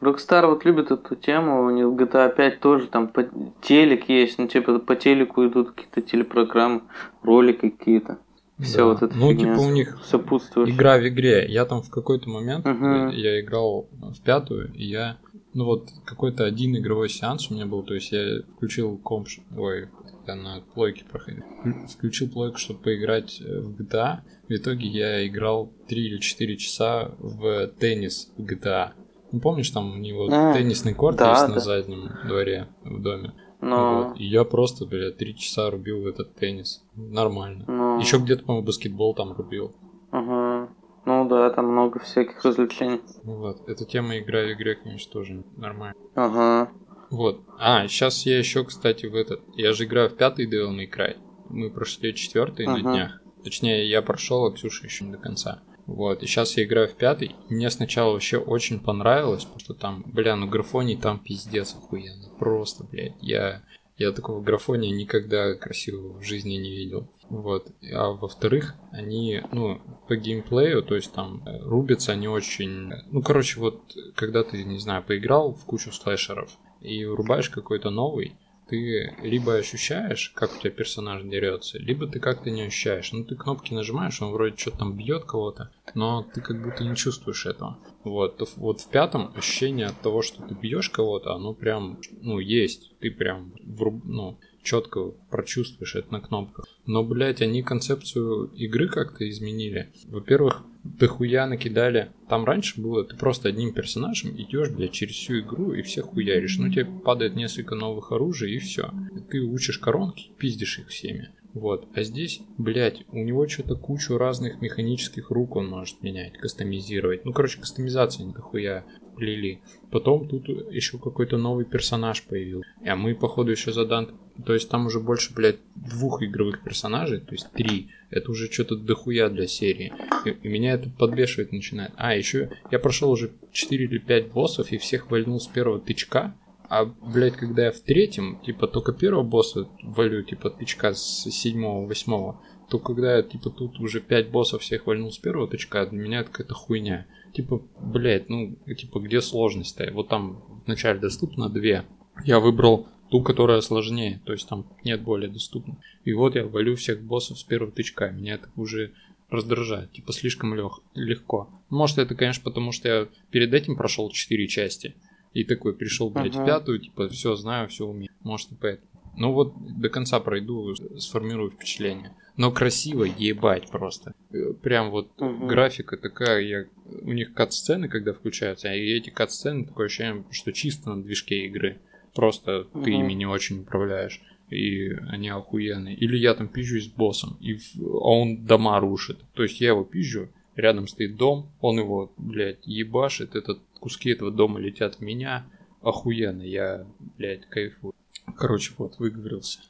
Rockstar вот любит эту тему, у них GTA 5 тоже там по... телек есть, ну типа по телеку идут какие-то телепрограммы, ролики какие-то. Все да. вот это Ну, типа у них сопутствует. игра в игре. Я там в какой-то момент, угу. я играл в пятую, и я, ну вот, какой-то один игровой сеанс у меня был, то есть я включил комп, ой, когда на плойке проходил, включил плойку, чтобы поиграть э, в GTA. В итоге я играл 3 или 4 часа в теннис в GTA. Ну, помнишь, там у него а, теннисный корт да, есть да. на заднем дворе в доме. Но... Вот. И я просто, блядь, три часа рубил в этот теннис. Нормально. Но... Еще где-то, по-моему, баскетбол там рубил. Ага. Ну да, там много всяких развлечений. Вот. Эта тема игра в игре, конечно, тоже нормально. Ага. Вот. А, сейчас я еще, кстати, в этот... Я же играю в пятый May Cry. Мы прошли четвертый ага. на днях. Точнее, я прошел, а Ксюша еще не до конца. Вот, и сейчас я играю в пятый. Мне сначала вообще очень понравилось, потому что там, бля, ну графоний там пиздец охуенно. Просто, блядь, я, я такого графония никогда красивого в жизни не видел. Вот. А во-вторых, они, ну, по геймплею, то есть там э, рубятся они очень... Ну, короче, вот, когда ты, не знаю, поиграл в кучу слэшеров и врубаешь какой-то новый, ты либо ощущаешь, как у тебя персонаж дерется, либо ты как-то не ощущаешь. Ну, ты кнопки нажимаешь, он вроде что-то там бьет кого-то, но ты как будто не чувствуешь этого. Вот, вот в пятом ощущение от того, что ты бьешь кого-то, оно прям, ну, есть. Ты прям, вруб, ну, четко прочувствуешь это на кнопках. Но, блядь, они концепцию игры как-то изменили. Во-первых, дохуя накидали. Там раньше было, ты просто одним персонажем идешь, блядь, через всю игру и всех хуяришь. Ну, тебе падает несколько новых оружий и все. Ты учишь коронки, пиздишь их всеми. Вот. А здесь, блядь, у него что-то кучу разных механических рук он может менять, кастомизировать. Ну, короче, кастомизация дохуя плели. Потом тут еще какой-то новый персонаж появился. А мы, походу, еще задан... То есть там уже больше, блядь, двух игровых персонажей, то есть три. Это уже что-то дохуя для серии. И, и меня это подбешивать начинает. А, еще я прошел уже 4 или 5 боссов и всех вальнул с первого тычка. А, блядь, когда я в третьем, типа, только первого босса валю, типа, тычка с седьмого, восьмого, то когда я, типа, тут уже пять боссов всех вальнул с первого тычка, для меня это какая-то хуйня. Типа, блядь, ну, типа, где сложность-то? Вот там вначале доступно две. Я выбрал ту, которая сложнее, то есть там нет более доступной. И вот я валю всех боссов с первого тычка. Меня это уже раздражает, типа слишком лег, легко. Может это, конечно, потому что я перед этим прошел четыре части, и такой пришел, блядь, ага. в пятую, типа, все знаю, все умею. Может, и поэтому. Ну вот до конца пройду, сформирую впечатление. Но красиво, ебать просто. Прям вот угу. графика такая, я... у них кат-сцены, когда включаются, и эти кат-сцены, такое ощущение, что чисто на движке игры. Просто угу. ты ими не очень управляешь. И они охуенные. Или я там пизжусь с боссом, и а он дома рушит. То есть я его пизжу, рядом стоит дом, он его, блядь, ебашит, этот куски этого дома летят в меня. Охуенно, я, блядь, кайфую. Короче, вот, выговорился.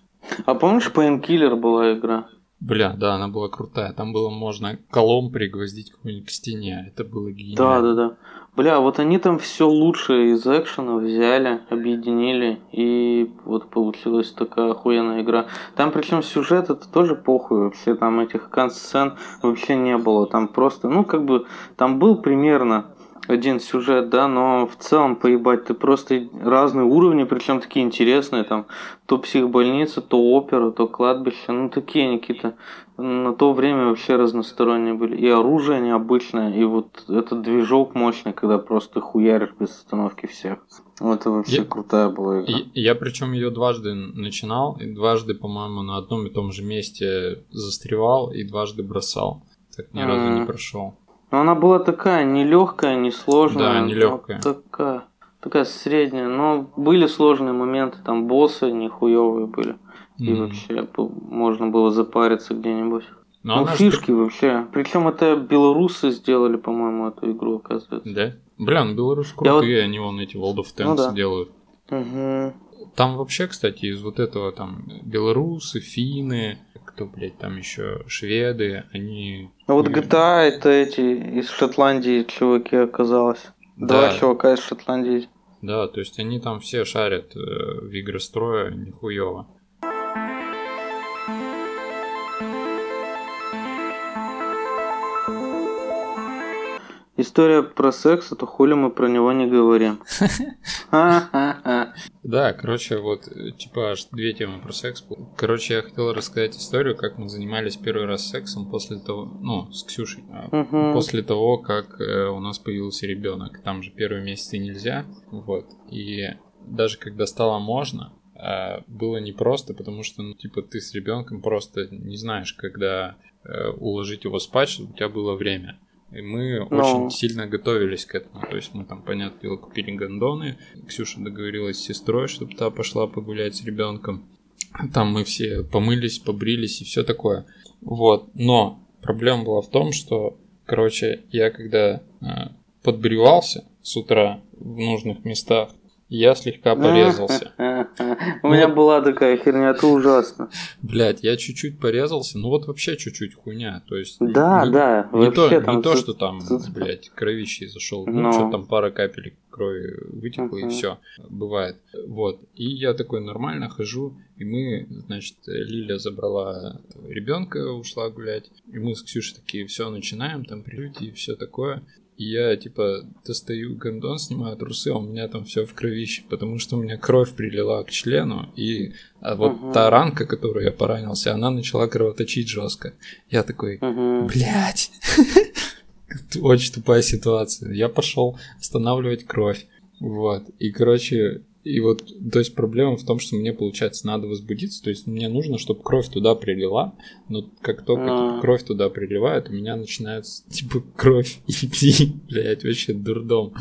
А помнишь, Painkiller была игра? Бля, да, она была крутая. Там было можно колом пригвоздить какую-нибудь к стене. Это было гениально. Да, да, да. Бля, вот они там все лучшее из экшена взяли, объединили, и вот получилась такая охуенная игра. Там причем сюжет это тоже похуй вообще, там этих консцен вообще не было. Там просто, ну как бы, там был примерно один сюжет, да, но в целом поебать, ты просто разные уровни, причем такие интересные, там, то психбольница, то опера, то кладбище, ну такие они какие-то на то время вообще разносторонние были. И оружие необычное, и вот этот движок мощный, когда просто хуяришь без остановки всех. Вот это вообще я, крутая была игра. Я, я причем ее дважды начинал, и дважды, по-моему, на одном и том же месте застревал, и дважды бросал. Так ни разу не прошел. Но она была такая, не легкая, не сложная. Да, не легкая. Такая, такая средняя. Но были сложные моменты, там боссы нихуевые были. И mm. вообще можно было запариться где-нибудь. Но ну, фишки же... вообще. Причем это белорусы сделали, по-моему, эту игру, оказывается. Да? Бля, ну белорусы крутые, вот... они вон эти World of Tanks ну, да. делают. Угу. Там вообще, кстати, из вот этого там белорусы, финны, кто, блядь, там еще шведы, они... Ну вот GTA это эти из Шотландии чуваки оказалось. Два Да. чувака из Шотландии. Да, то есть они там все шарят э, в игры строя нихуево. История про секс, а то хули мы про него не говорим. Да, короче, вот, типа, аж две темы про секс. был. Короче, я хотел рассказать историю, как мы занимались первый раз сексом после того, ну, с Ксюшей, а, после того, как э, у нас появился ребенок. Там же первые месяцы нельзя, вот. И даже когда стало можно, а, было непросто, потому что, ну, типа, ты с ребенком просто не знаешь, когда э, уложить его спать, чтобы у тебя было время. И мы Ну. очень сильно готовились к этому. То есть мы там, понятное дело, купили гондоны. Ксюша договорилась с сестрой, чтобы та пошла погулять с ребенком. Там мы все помылись, побрились и все такое. Вот. Но проблема была в том, что, короче, я когда э, подбривался с утра в нужных местах, я слегка порезался. У меня была такая херня, это ужасно. Блять, я чуть-чуть порезался, ну вот вообще чуть-чуть хуйня. То есть Да, не- да, Не то, не то, что там, блядь, кровищей зашел. Ну, Ну. что там пара капель крови вытекло, и все. Бывает. Вот. И я такой нормально хожу, и мы, значит, Лиля забрала ребенка, ушла гулять. И мы с Ксюшей такие, все, начинаем, там прелюдии и все такое. И я, типа, достаю гондон, снимаю трусы, а у меня там все в кровище, потому что у меня кровь прилила к члену, и а вот Мгм. та ранка, которую я поранился, она начала кровоточить жестко. Я такой, Мгм. Блять. Очень тупая ситуация. Я пошел останавливать кровь. Вот. И, короче, и вот, то есть проблема в том, что мне, получается, надо возбудиться, то есть мне нужно, чтобы кровь туда прилила, но как только А. кровь туда приливает, у меня начинается, типа, кровь идти, блядь, вообще дурдом.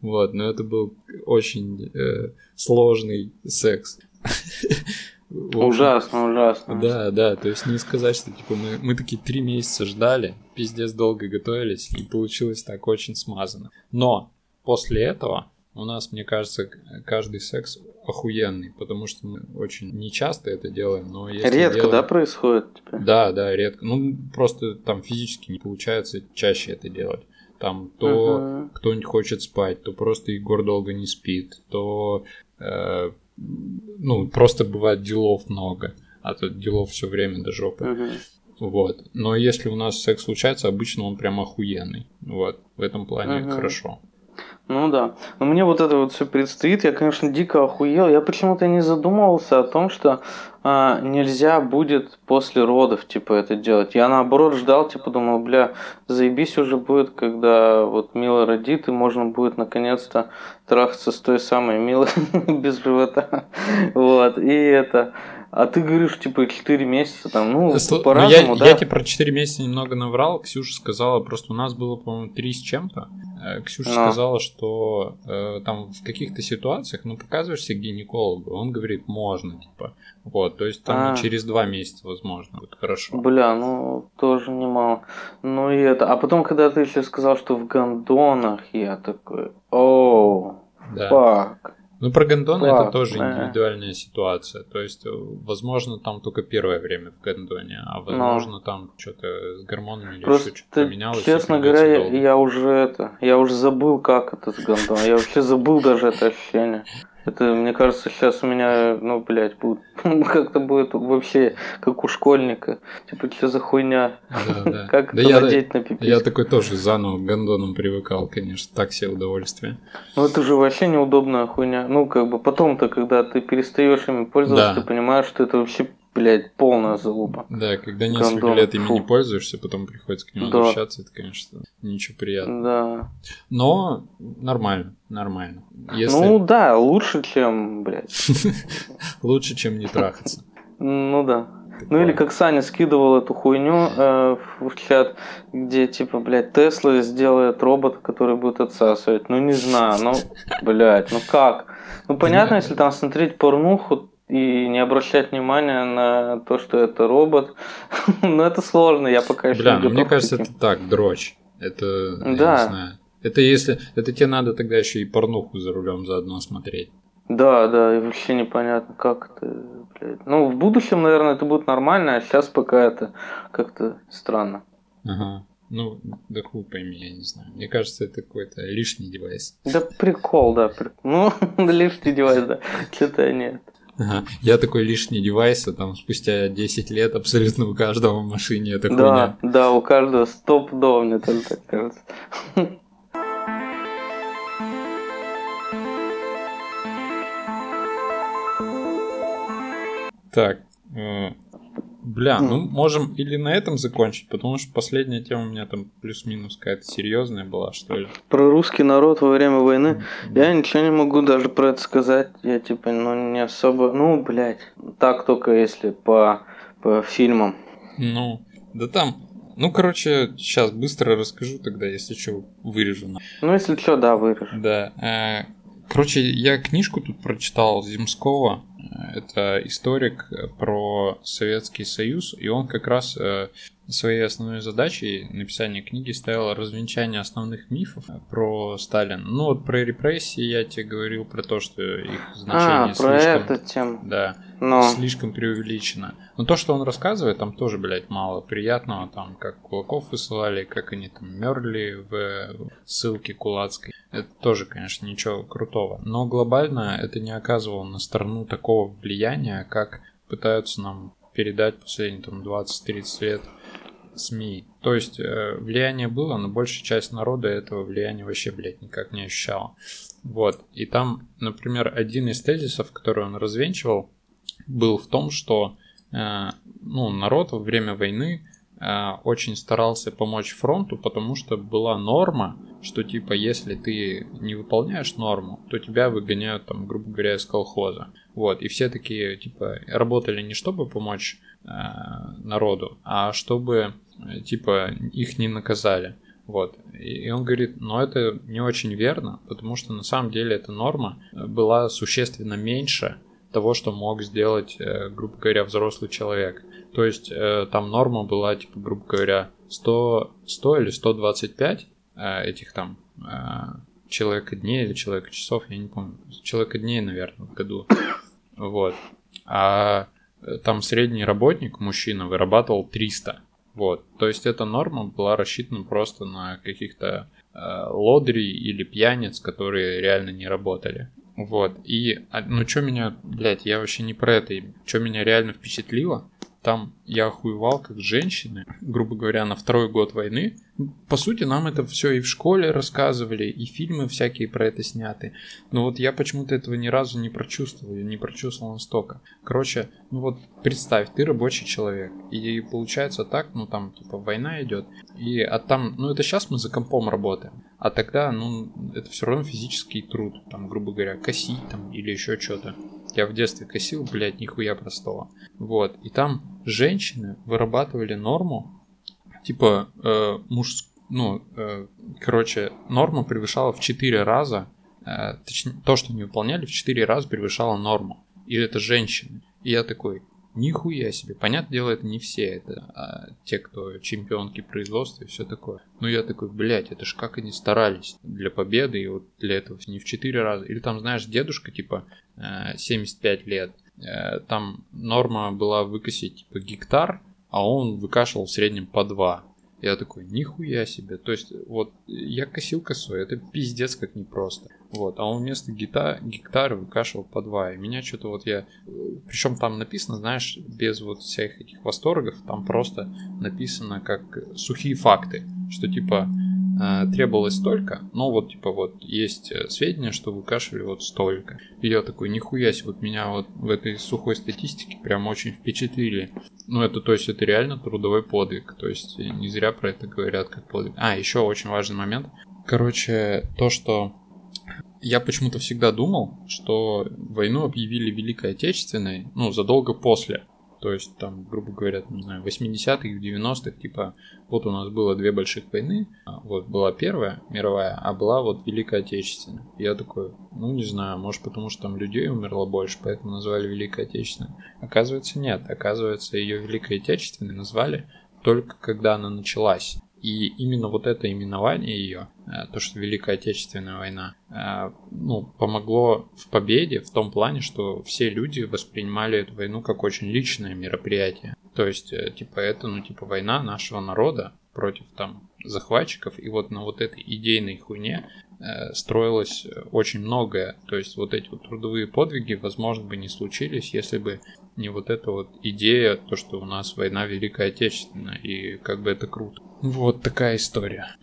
Вот, но это был очень э, сложный секс. Ужасно, ужасно. да, да, то есть не сказать, что типа мы, мы такие три месяца ждали, пиздец долго готовились, и получилось так очень смазано. Но после этого у нас, мне кажется, каждый секс охуенный, потому что мы очень нечасто это делаем, но если Редко, делаем- да, происходит? типа? Да, да, редко. Ну, просто там физически не получается чаще это делать. Там то Мгм. кто-нибудь хочет спать, то просто Егор долго не спит, то э, ну, просто бывает делов много, а то делов все время до жопы. Мгм. Вот. Но если у нас секс случается, обычно он прям охуенный. Вот. В этом плане Мгм. хорошо. Ну да. Но мне вот это вот все предстоит. Я, конечно, дико охуел. Я почему-то не задумывался о том, что а, нельзя будет после родов, типа, это делать. Я наоборот ждал, типа, думал, бля, заебись уже будет, когда вот Мила родит, и можно будет наконец-то трахаться с той самой Милой без живота. Вот. И это. А ты говоришь, типа, 4 месяца там, ну, Слу- ну, по-разному, я, да? я тебе про 4 месяца немного наврал. Ксюша сказала, просто у нас было, по-моему, 3 с чем-то. Э, Ксюша Ну. сказала, что э, там в каких-то ситуациях, ну, показываешься гинекологу, он говорит, можно, типа. Вот, то есть там А. через 2 месяца возможно. Вот хорошо. Бля, ну тоже немало. Ну и это. А потом, когда ты еще сказал, что в гондонах, я такой, оу, Да. фак. Ну, про гондоны это тоже индивидуальная ситуация. То есть, э, возможно, там только первое время в гондоне, а возможно, там что-то с гормонами или еще Просто, что-то поменялось. честно говоря, я, я уже это, я уже забыл, как это с гондон. Я вообще забыл даже это ощущение. Это, мне кажется, сейчас у меня, ну, блядь, будет, как-то будет вообще, как у школьника. Типа, что за хуйня? Да, да. Как Да я- надеть на Я пипись? такой тоже заново к гондонам привыкал, конечно, так себе удовольствие. Ну, это же вообще неудобная хуйня. Ну, как бы потом-то, когда ты перестаешь ими пользоваться, Да. ты понимаешь, что это вообще, блядь, полная залупа. Да, когда несколько Гондон, лет ими фу. не пользуешься, потом приходится к нему Да. возвращаться, это, конечно, ничего приятного. Да. Но нормально, нормально. Если Ну да, лучше, чем, блядь. лучше, чем не трахаться. Ну да. Ну или как Саня скидывал эту хуйню э, в чат, где типа, блядь, Тесла сделает робота, который будет отсасывать. Ну не знаю, ну, блядь, ну как? Ну понятно, если там смотреть порнуху и не обращать внимания на то, что это робот. Но это сложно, я пока еще Бля, не ну мне кажется, это так, дрочь. Это, я Да. не знаю. Это если... Это тебе надо тогда еще и порнуху за рулем заодно смотреть. Да, да, и вообще непонятно, как это, блядь. Ну, в будущем, наверное, это будет нормально, а сейчас пока это как-то странно. Ага. Ну, да хуй пойми, я не знаю. Мне кажется, это какой-то лишний девайс. Да прикол, да. При... Ну, лишний девайс, да. Это нет. Ага. Я такой лишний девайс, а там спустя 10 лет абсолютно у каждого в машине это Да, хуйня. да, у каждого стоп до мне тоже так кажется. Так, Бля, ну можем или на этом закончить, потому что последняя тема у меня там плюс-минус какая-то серьезная была, что ли. Про русский народ во время войны. Я ничего не могу даже про это сказать. Я типа, ну не особо. Ну, блядь. Так только если по, по фильмам. Ну, да там. Ну, короче, сейчас быстро расскажу тогда, если что, вырежу. Ну, если что, да, вырежу. Да. Э, короче, я книжку тут прочитал Земского это историк про Советский Союз, и он как раз э, своей основной задачей написания книги ставил развенчание основных мифов про Сталина. Ну вот про репрессии я тебе говорил про то, что их значение а, слишком... про эту тему. Да, Но... слишком преувеличено. Но то, что он рассказывает, там тоже, блядь, мало приятного. Там как кулаков высылали, как они там мерли в ссылке кулацкой. Это тоже, конечно, ничего крутого. Но глобально это не оказывало на страну такого влияния, как пытаются нам передать последние там 20-30 лет СМИ. То есть э, влияние было, но большая часть народа этого влияния вообще, блядь, никак не ощущала. Вот. И там, например, один из тезисов, который он развенчивал, был в том, что э, ну, народ во время войны э, очень старался помочь фронту, потому что была норма, что типа если ты не выполняешь норму, то тебя выгоняют там, грубо говоря, из колхоза. Вот, и все такие, типа, работали не чтобы помочь э, народу, а чтобы, э, типа, их не наказали. Вот. И он говорит, но это не очень верно, потому что на самом деле эта норма была существенно меньше того, что мог сделать, э, грубо говоря, взрослый человек. То есть э, там норма была, типа, грубо говоря, 100, 100 или 125 э, этих там человека дней или человека часов, я не помню. Человека дней, наверное, в году. Вот. А там средний работник, мужчина, вырабатывал 300. Вот. То есть эта норма была рассчитана просто на каких-то э, лодырей или пьяниц, которые реально не работали. Вот. И, а, ну, что меня, блядь, я вообще не про это. Что меня реально впечатлило, там я охуевал, как женщины, грубо говоря, на второй год войны. По сути, нам это все и в школе рассказывали, и фильмы всякие про это сняты. Но вот я почему-то этого ни разу не прочувствовал, не прочувствовал настолько. Короче, ну вот представь, ты рабочий человек, и получается так, ну там типа война идет, и а там, ну это сейчас мы за компом работаем, а тогда, ну это все равно физический труд, там, грубо говоря, косить там или еще что-то. Я в детстве косил, блядь, нихуя простого. Вот. И там женщины вырабатывали норму, типа, э, муж, ну, э, короче, норма превышала в 4 раза, э, точнее, то, что они выполняли, в 4 раза превышала норму. И это женщины. И я такой, Нихуя себе. Понятное дело, это не все, это а те, кто чемпионки производства и все такое. Но я такой, блядь, это ж как они старались для победы, и вот для этого не в 4 раза. Или там, знаешь, дедушка, типа, 75 э, лет, э, там норма была выкосить, типа, гектар, а он выкашивал в среднем по 2. Я такой, нихуя себе. То есть, вот, я косил косой, это пиздец как непросто. Вот, а он вместо гита, гектара выкашивал по два. И меня что-то вот я... Причем там написано, знаешь, без вот всех этих восторгов, там просто написано как сухие факты, что типа э, требовалось столько, но вот типа вот есть э, сведения, что выкашивали вот столько. И я такой, нихуя себе, вот меня вот в этой сухой статистике прям очень впечатлили. Ну, это, то есть, это реально трудовой подвиг. То есть, не зря про это говорят как подвиг. А, еще очень важный момент. Короче, то, что я почему-то всегда думал, что войну объявили Великой Отечественной, ну, задолго после. То есть, там, грубо говоря, не знаю, в 80-х, в 90-х, типа, вот у нас было две больших войны, а вот была первая мировая, а была вот Великая Отечественная. Я такой, ну, не знаю, может, потому что там людей умерло больше, поэтому назвали Великой Отечественной. Оказывается, нет. Оказывается, ее Великой Отечественной назвали только когда она началась. И именно вот это именование ее, э, то, что Великая Отечественная война, э, ну, помогло в победе в том плане, что все люди воспринимали эту войну как очень личное мероприятие. То есть, э, типа, это, ну, типа, война нашего народа против там захватчиков, и вот на вот этой идейной хуйне строилось очень многое. То есть вот эти вот трудовые подвиги, возможно, бы не случились, если бы не вот эта вот идея, то, что у нас война Великая Отечественная, и как бы это круто. Вот такая история.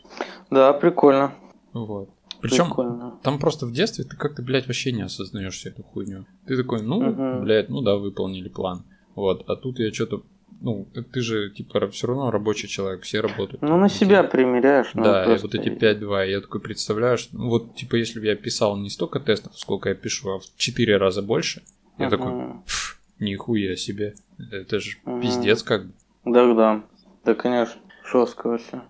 Да, прикольно. Вот. Причем Прикольно. там просто в детстве ты как-то, блядь, вообще не осознаешь всю эту хуйню. Ты такой, ну, Мгм. блядь, ну да, выполнили план. Вот, а тут я что-то, ну, ты же, типа, все равно рабочий человек, все работают. Ну, на себя эти- примеряешь. ну, Да, и просто- вот эти 5-2, я такой представляю, что, ну, вот, типа, если бы я писал не столько тестов, сколько я пишу, а в 4 раза больше, я такой, Мгм. «Пф, нихуя себе, это же Мгм. пиздец как бы. Да, да. Да, конечно. Жестко вообще.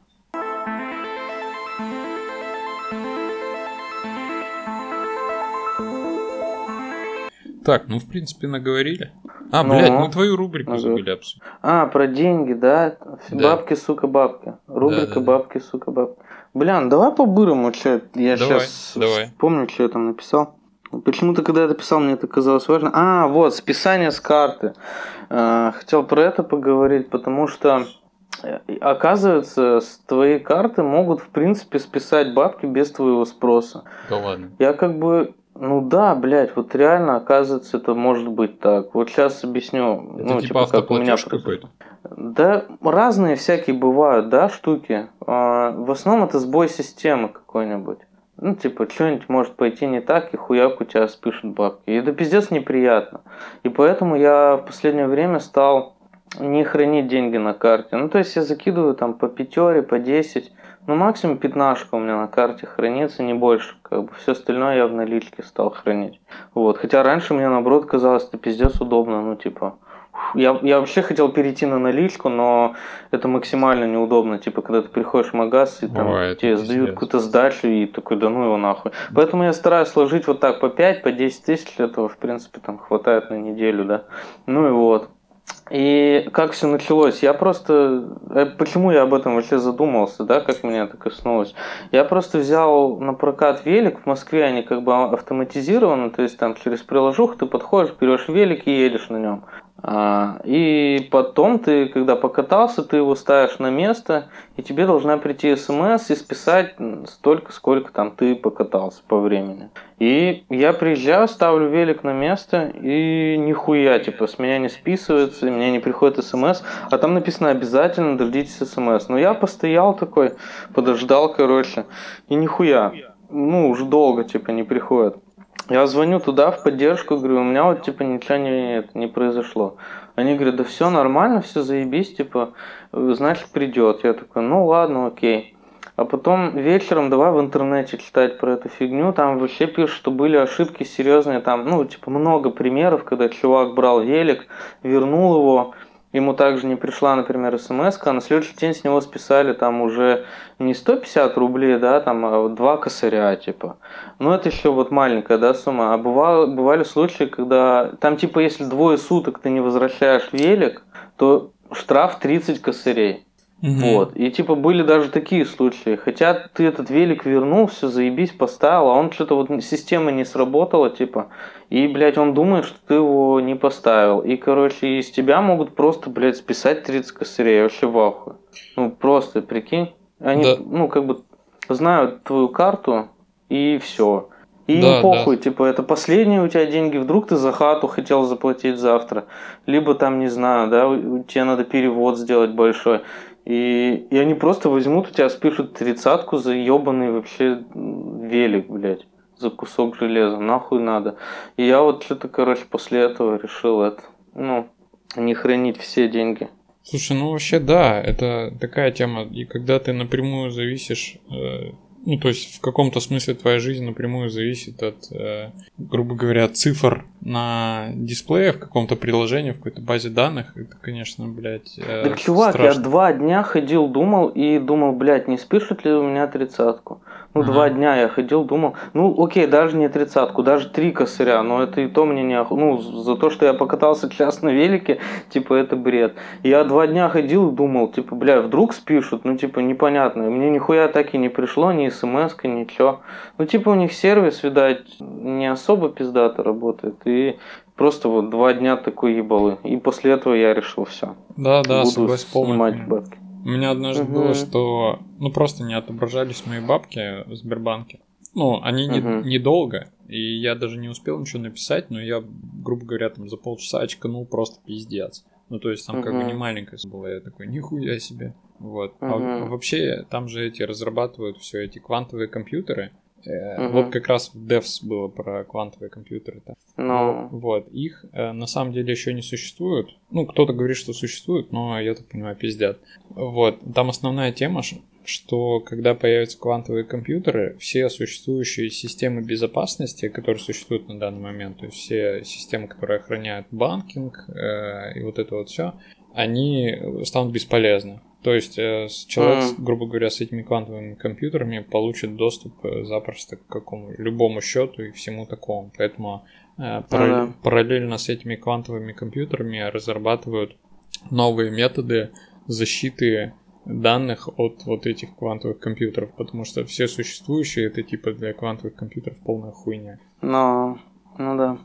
Так, ну, в принципе, наговорили. А, Ну, блядь, мы твою рубрику ага. забыли обсудить. А, про деньги, да? Да. Бабки, сука, бабки. Рубрика Да-да-да. бабки, сука, бабки. Бля, ну давай по-бырому, что я Давай, сейчас давай. помню, что я там написал. Почему-то, когда я это писал, мне это казалось важно. А, вот, списание с карты. А, Хотел про это поговорить, потому что э, оказывается, с твоей карты могут, в принципе, списать бабки без твоего спроса. Да ладно. Я как бы, ну да, блядь, вот реально, оказывается, это может быть так. Вот сейчас объясню, Это ну, типа как у меня какой-то? Да, разные всякие бывают, да, штуки. А, В основном это сбой системы какой-нибудь. Ну, типа, что-нибудь может пойти не так, и хуяк у тебя спишут бабки. И это пиздец неприятно. И поэтому я в последнее время стал не хранить деньги на карте. Ну, то есть я закидываю там по пятере, по 10. Ну, максимум пятнашка у меня на карте хранится, не больше. Как бы все остальное я в наличке стал хранить. Вот. Хотя раньше мне, наоборот, казалось, это пиздец удобно. Ну, типа, я, я вообще хотел перейти на наличку, но это максимально неудобно. Типа, когда ты приходишь в магаз, и там Бывает, тебе сдают какую-то сдачу, и такой, да ну его нахуй. Поэтому я стараюсь сложить вот так по 5, по 10 тысяч, этого, в принципе, там хватает на неделю, да. Ну и вот. И как все началось? Я просто... э, Почему я об этом вообще задумался, да, как меня это коснулось? Я просто взял на прокат велик. В Москве они как бы автоматизированы, то есть там через приложуху ты подходишь, берешь велик и едешь на нем. А, и потом ты, когда покатался, ты его ставишь на место, и тебе должна прийти смс и списать столько, сколько там ты покатался по времени. И я приезжаю, ставлю велик на место, и нихуя, типа, с меня не списывается, мне не приходит смс, а там написано обязательно дождитесь смс. Но я постоял такой, подождал, короче, и нихуя. Ну, уже долго, типа, не приходит. Я звоню туда в поддержку, говорю, у меня вот типа ничего не, не произошло. Они говорят, да все нормально, все заебись, типа, значит придет. Я такой, ну ладно, окей. А потом вечером давай в интернете читать про эту фигню, там вообще пишут, что были ошибки серьезные, там, ну, типа, много примеров, когда чувак брал велик, вернул его, ему также не пришла, например, смс, а на следующий день с него списали там уже не 150 рублей, да, там, а два косаря, типа. Ну, это еще вот маленькая, да, сумма. А бывало, бывали случаи, когда там, типа, если двое суток ты не возвращаешь велик, то штраф 30 косарей. Вот. И типа были даже такие случаи. Хотя ты этот велик вернул, все заебись, поставил, а он что-то вот система не сработала, типа. И, блядь, он думает, что ты его не поставил. И, короче, из тебя могут просто, блядь, списать 30 косарей. Вообще в ахуе. Ну, просто, прикинь. Они, Да. ну, как бы знают твою карту, и все. И Да, им похуй, типа, это последние у тебя деньги, вдруг ты за хату хотел заплатить завтра, либо там, не знаю, да, тебе надо перевод сделать большой. И, и они просто возьмут у тебя, спишут тридцатку за ебаный вообще велик, блядь, за кусок железа, нахуй надо. И я вот что-то, короче, после этого решил это, ну, не хранить все деньги. Слушай, ну вообще да, это такая тема, и когда ты напрямую зависишь, э, ну то есть в каком-то смысле твоя жизнь напрямую зависит от, э, грубо говоря, цифр на дисплее в каком-то приложении, в какой-то базе данных, это, конечно, блядь, э, Так, чувак, страшно. я два дня ходил, думал и думал, блядь, не спишут ли у меня тридцатку. Ну, Ага. два дня я ходил, думал, ну, окей, даже не тридцатку, даже три косыря, но это и то мне не... ох- Ну, за то, что я покатался час на велике, типа, это бред. Я два дня ходил и думал, типа, бля, вдруг спишут, ну, типа, непонятно. Мне нихуя так и не пришло, ни смс ничего. Ну, типа, у них сервис, видать, не особо пиздато работает, и просто вот два дня такой ебалы. И после этого я решил, все, Да, да, буду согласен. снимать бабки. У меня однажды Мгм. было, что ну просто не отображались мои бабки в Сбербанке. Ну, они не- Мгм. недолго, и я даже не успел ничего написать, но я, грубо говоря, там за полчаса очканул просто пиздец. Ну, то есть там как бы не маленькая была, я такой, нихуя себе. Вот. А Мгм. вообще, там же эти разрабатывают все эти квантовые компьютеры. Э, Мгм. Вот как раз в Devs было про квантовые компьютеры. -то. Ну, Вот, их э, на самом деле еще не существует. Ну, кто-то говорит, что существует, но я так понимаю, пиздят. Вот, там основная тема, что когда появятся квантовые компьютеры, все существующие системы безопасности, которые существуют на данный момент, то есть все системы, которые охраняют банкинг э, и вот это вот все, они станут бесполезны. То есть э, человек, Мгм. грубо говоря, с этими квантовыми компьютерами получит доступ э, запросто к какому любому счету и всему такому. Поэтому э, параллель- да. параллельно с этими квантовыми компьютерами разрабатывают новые методы защиты данных от вот этих квантовых компьютеров, потому что все существующие это типа для квантовых компьютеров полная хуйня. Ну, ну да.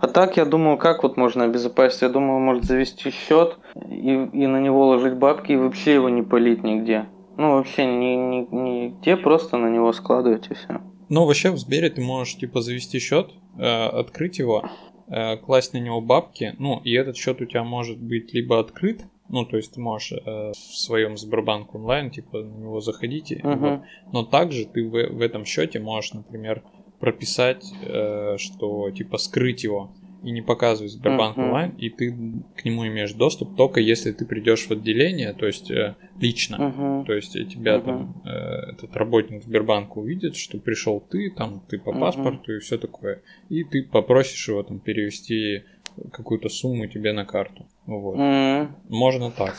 А так, я думаю, как вот можно обезопасить? Я думаю, может завести счет и, и на него ложить бабки и вообще его не полить нигде. Ну, вообще ни, ни, нигде, просто на него складывать и все. Ну, вообще в Сбере ты можешь типа завести счет, э, открыть его, э, класть на него бабки, ну, и этот счет у тебя может быть либо открыт, ну, то есть ты можешь э, в своем Сбербанк онлайн, типа, на него заходить, и вот. Но также ты в, в этом счете можешь, например, прописать, э, что типа скрыть его и не показывать Сбербанк Мгм. онлайн, и ты к нему имеешь доступ только если ты придешь в отделение, то есть э, лично. Мгм. То есть тебя Мгм. там э, этот работник Сбербанка увидит, что пришел ты, там ты по Мгм. паспорту и все такое, и ты попросишь его там перевести какую-то сумму тебе на карту. Вот. М, Можно так.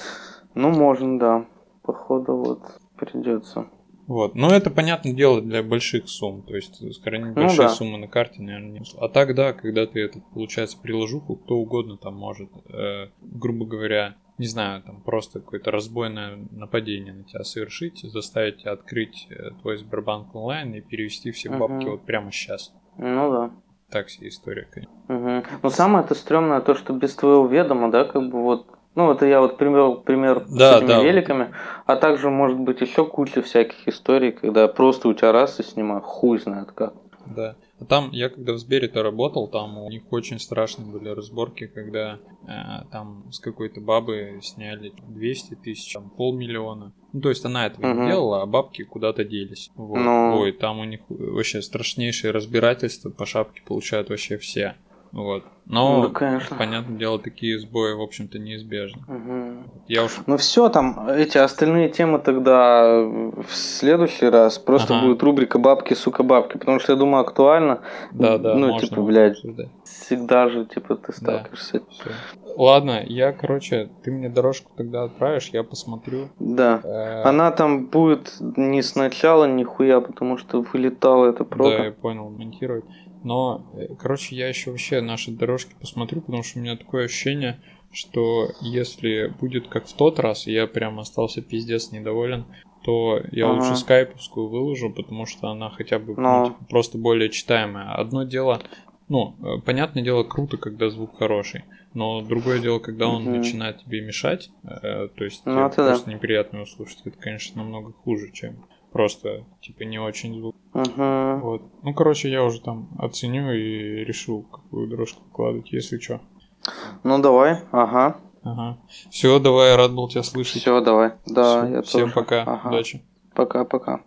Ну, можно, да. Походу, вот придется. Вот. Но это, понятное дело, для больших сумм. То есть, сохранить большие Ну да. суммы на карте, наверное, не А так, да, когда ты это, получается, приложуху, кто угодно там может, э, грубо говоря, не знаю, там просто какое-то разбойное нападение на тебя совершить, заставить тебя открыть э, твой Сбербанк онлайн и перевести все бабки вот прямо сейчас. Ну да. Так себе история, конечно. Мгм. Но самое это стрёмное то, что без твоего ведома, да, как бы вот. Ну, это я вот привел пример Да, с этими да. великами, а также может быть еще куча всяких историй, когда просто у тебя раз и снимаю, хуй знает как. Да. А там, я когда в Сбере-то работал, там у них очень страшные были разборки, когда э, там с какой-то бабы сняли 200 тысяч, там полмиллиона. Ну, то есть она этого Мгм. не делала, а бабки куда-то делись. Вот. Ну. Ой, там у них вообще страшнейшие разбирательства, по шапке получают вообще все. Вот. Но, Ну, да, конечно. понятное дело, такие сбои, в общем-то, неизбежны. Мгм. Я уж... Ну все, там эти остальные темы тогда в следующий раз просто Ага. будет рубрика бабки, сука, бабки, потому что я думаю актуально. Да, да, ну можно типа, блядь, обсуждать. всегда же типа ты Да. сталкиваешься. Всё. Ладно, я, короче, ты мне дорожку тогда отправишь, я посмотрю. Да. Э, Она там будет не сначала нихуя, потому что вылетала эта Да, я прока. понял, монтировать. Но, э, короче, я еще вообще наши дорожки посмотрю, потому что у меня такое ощущение, что если будет как в тот раз, и я прям остался пиздец недоволен, то я Ага. лучше скайповскую выложу, потому что она хотя бы ну, типа, просто более читаемая. Одно дело, ну, э, понятное дело, круто, когда звук хороший, но другое дело, когда он Мгм. начинает тебе мешать, э, то есть Ну, тебе это да. просто неприятно его слушать, это, конечно, намного хуже, чем просто, типа, не очень звук. Мгм. Вот. Ну, короче, я уже там оценю и решу, какую дорожку вкладывать, если что. Ну давай, ага. Ага. Все, давай, рад был тебя слышать. Все, давай. Да, Всё, я Всем тоже. пока, Ага. удачи. Пока-пока.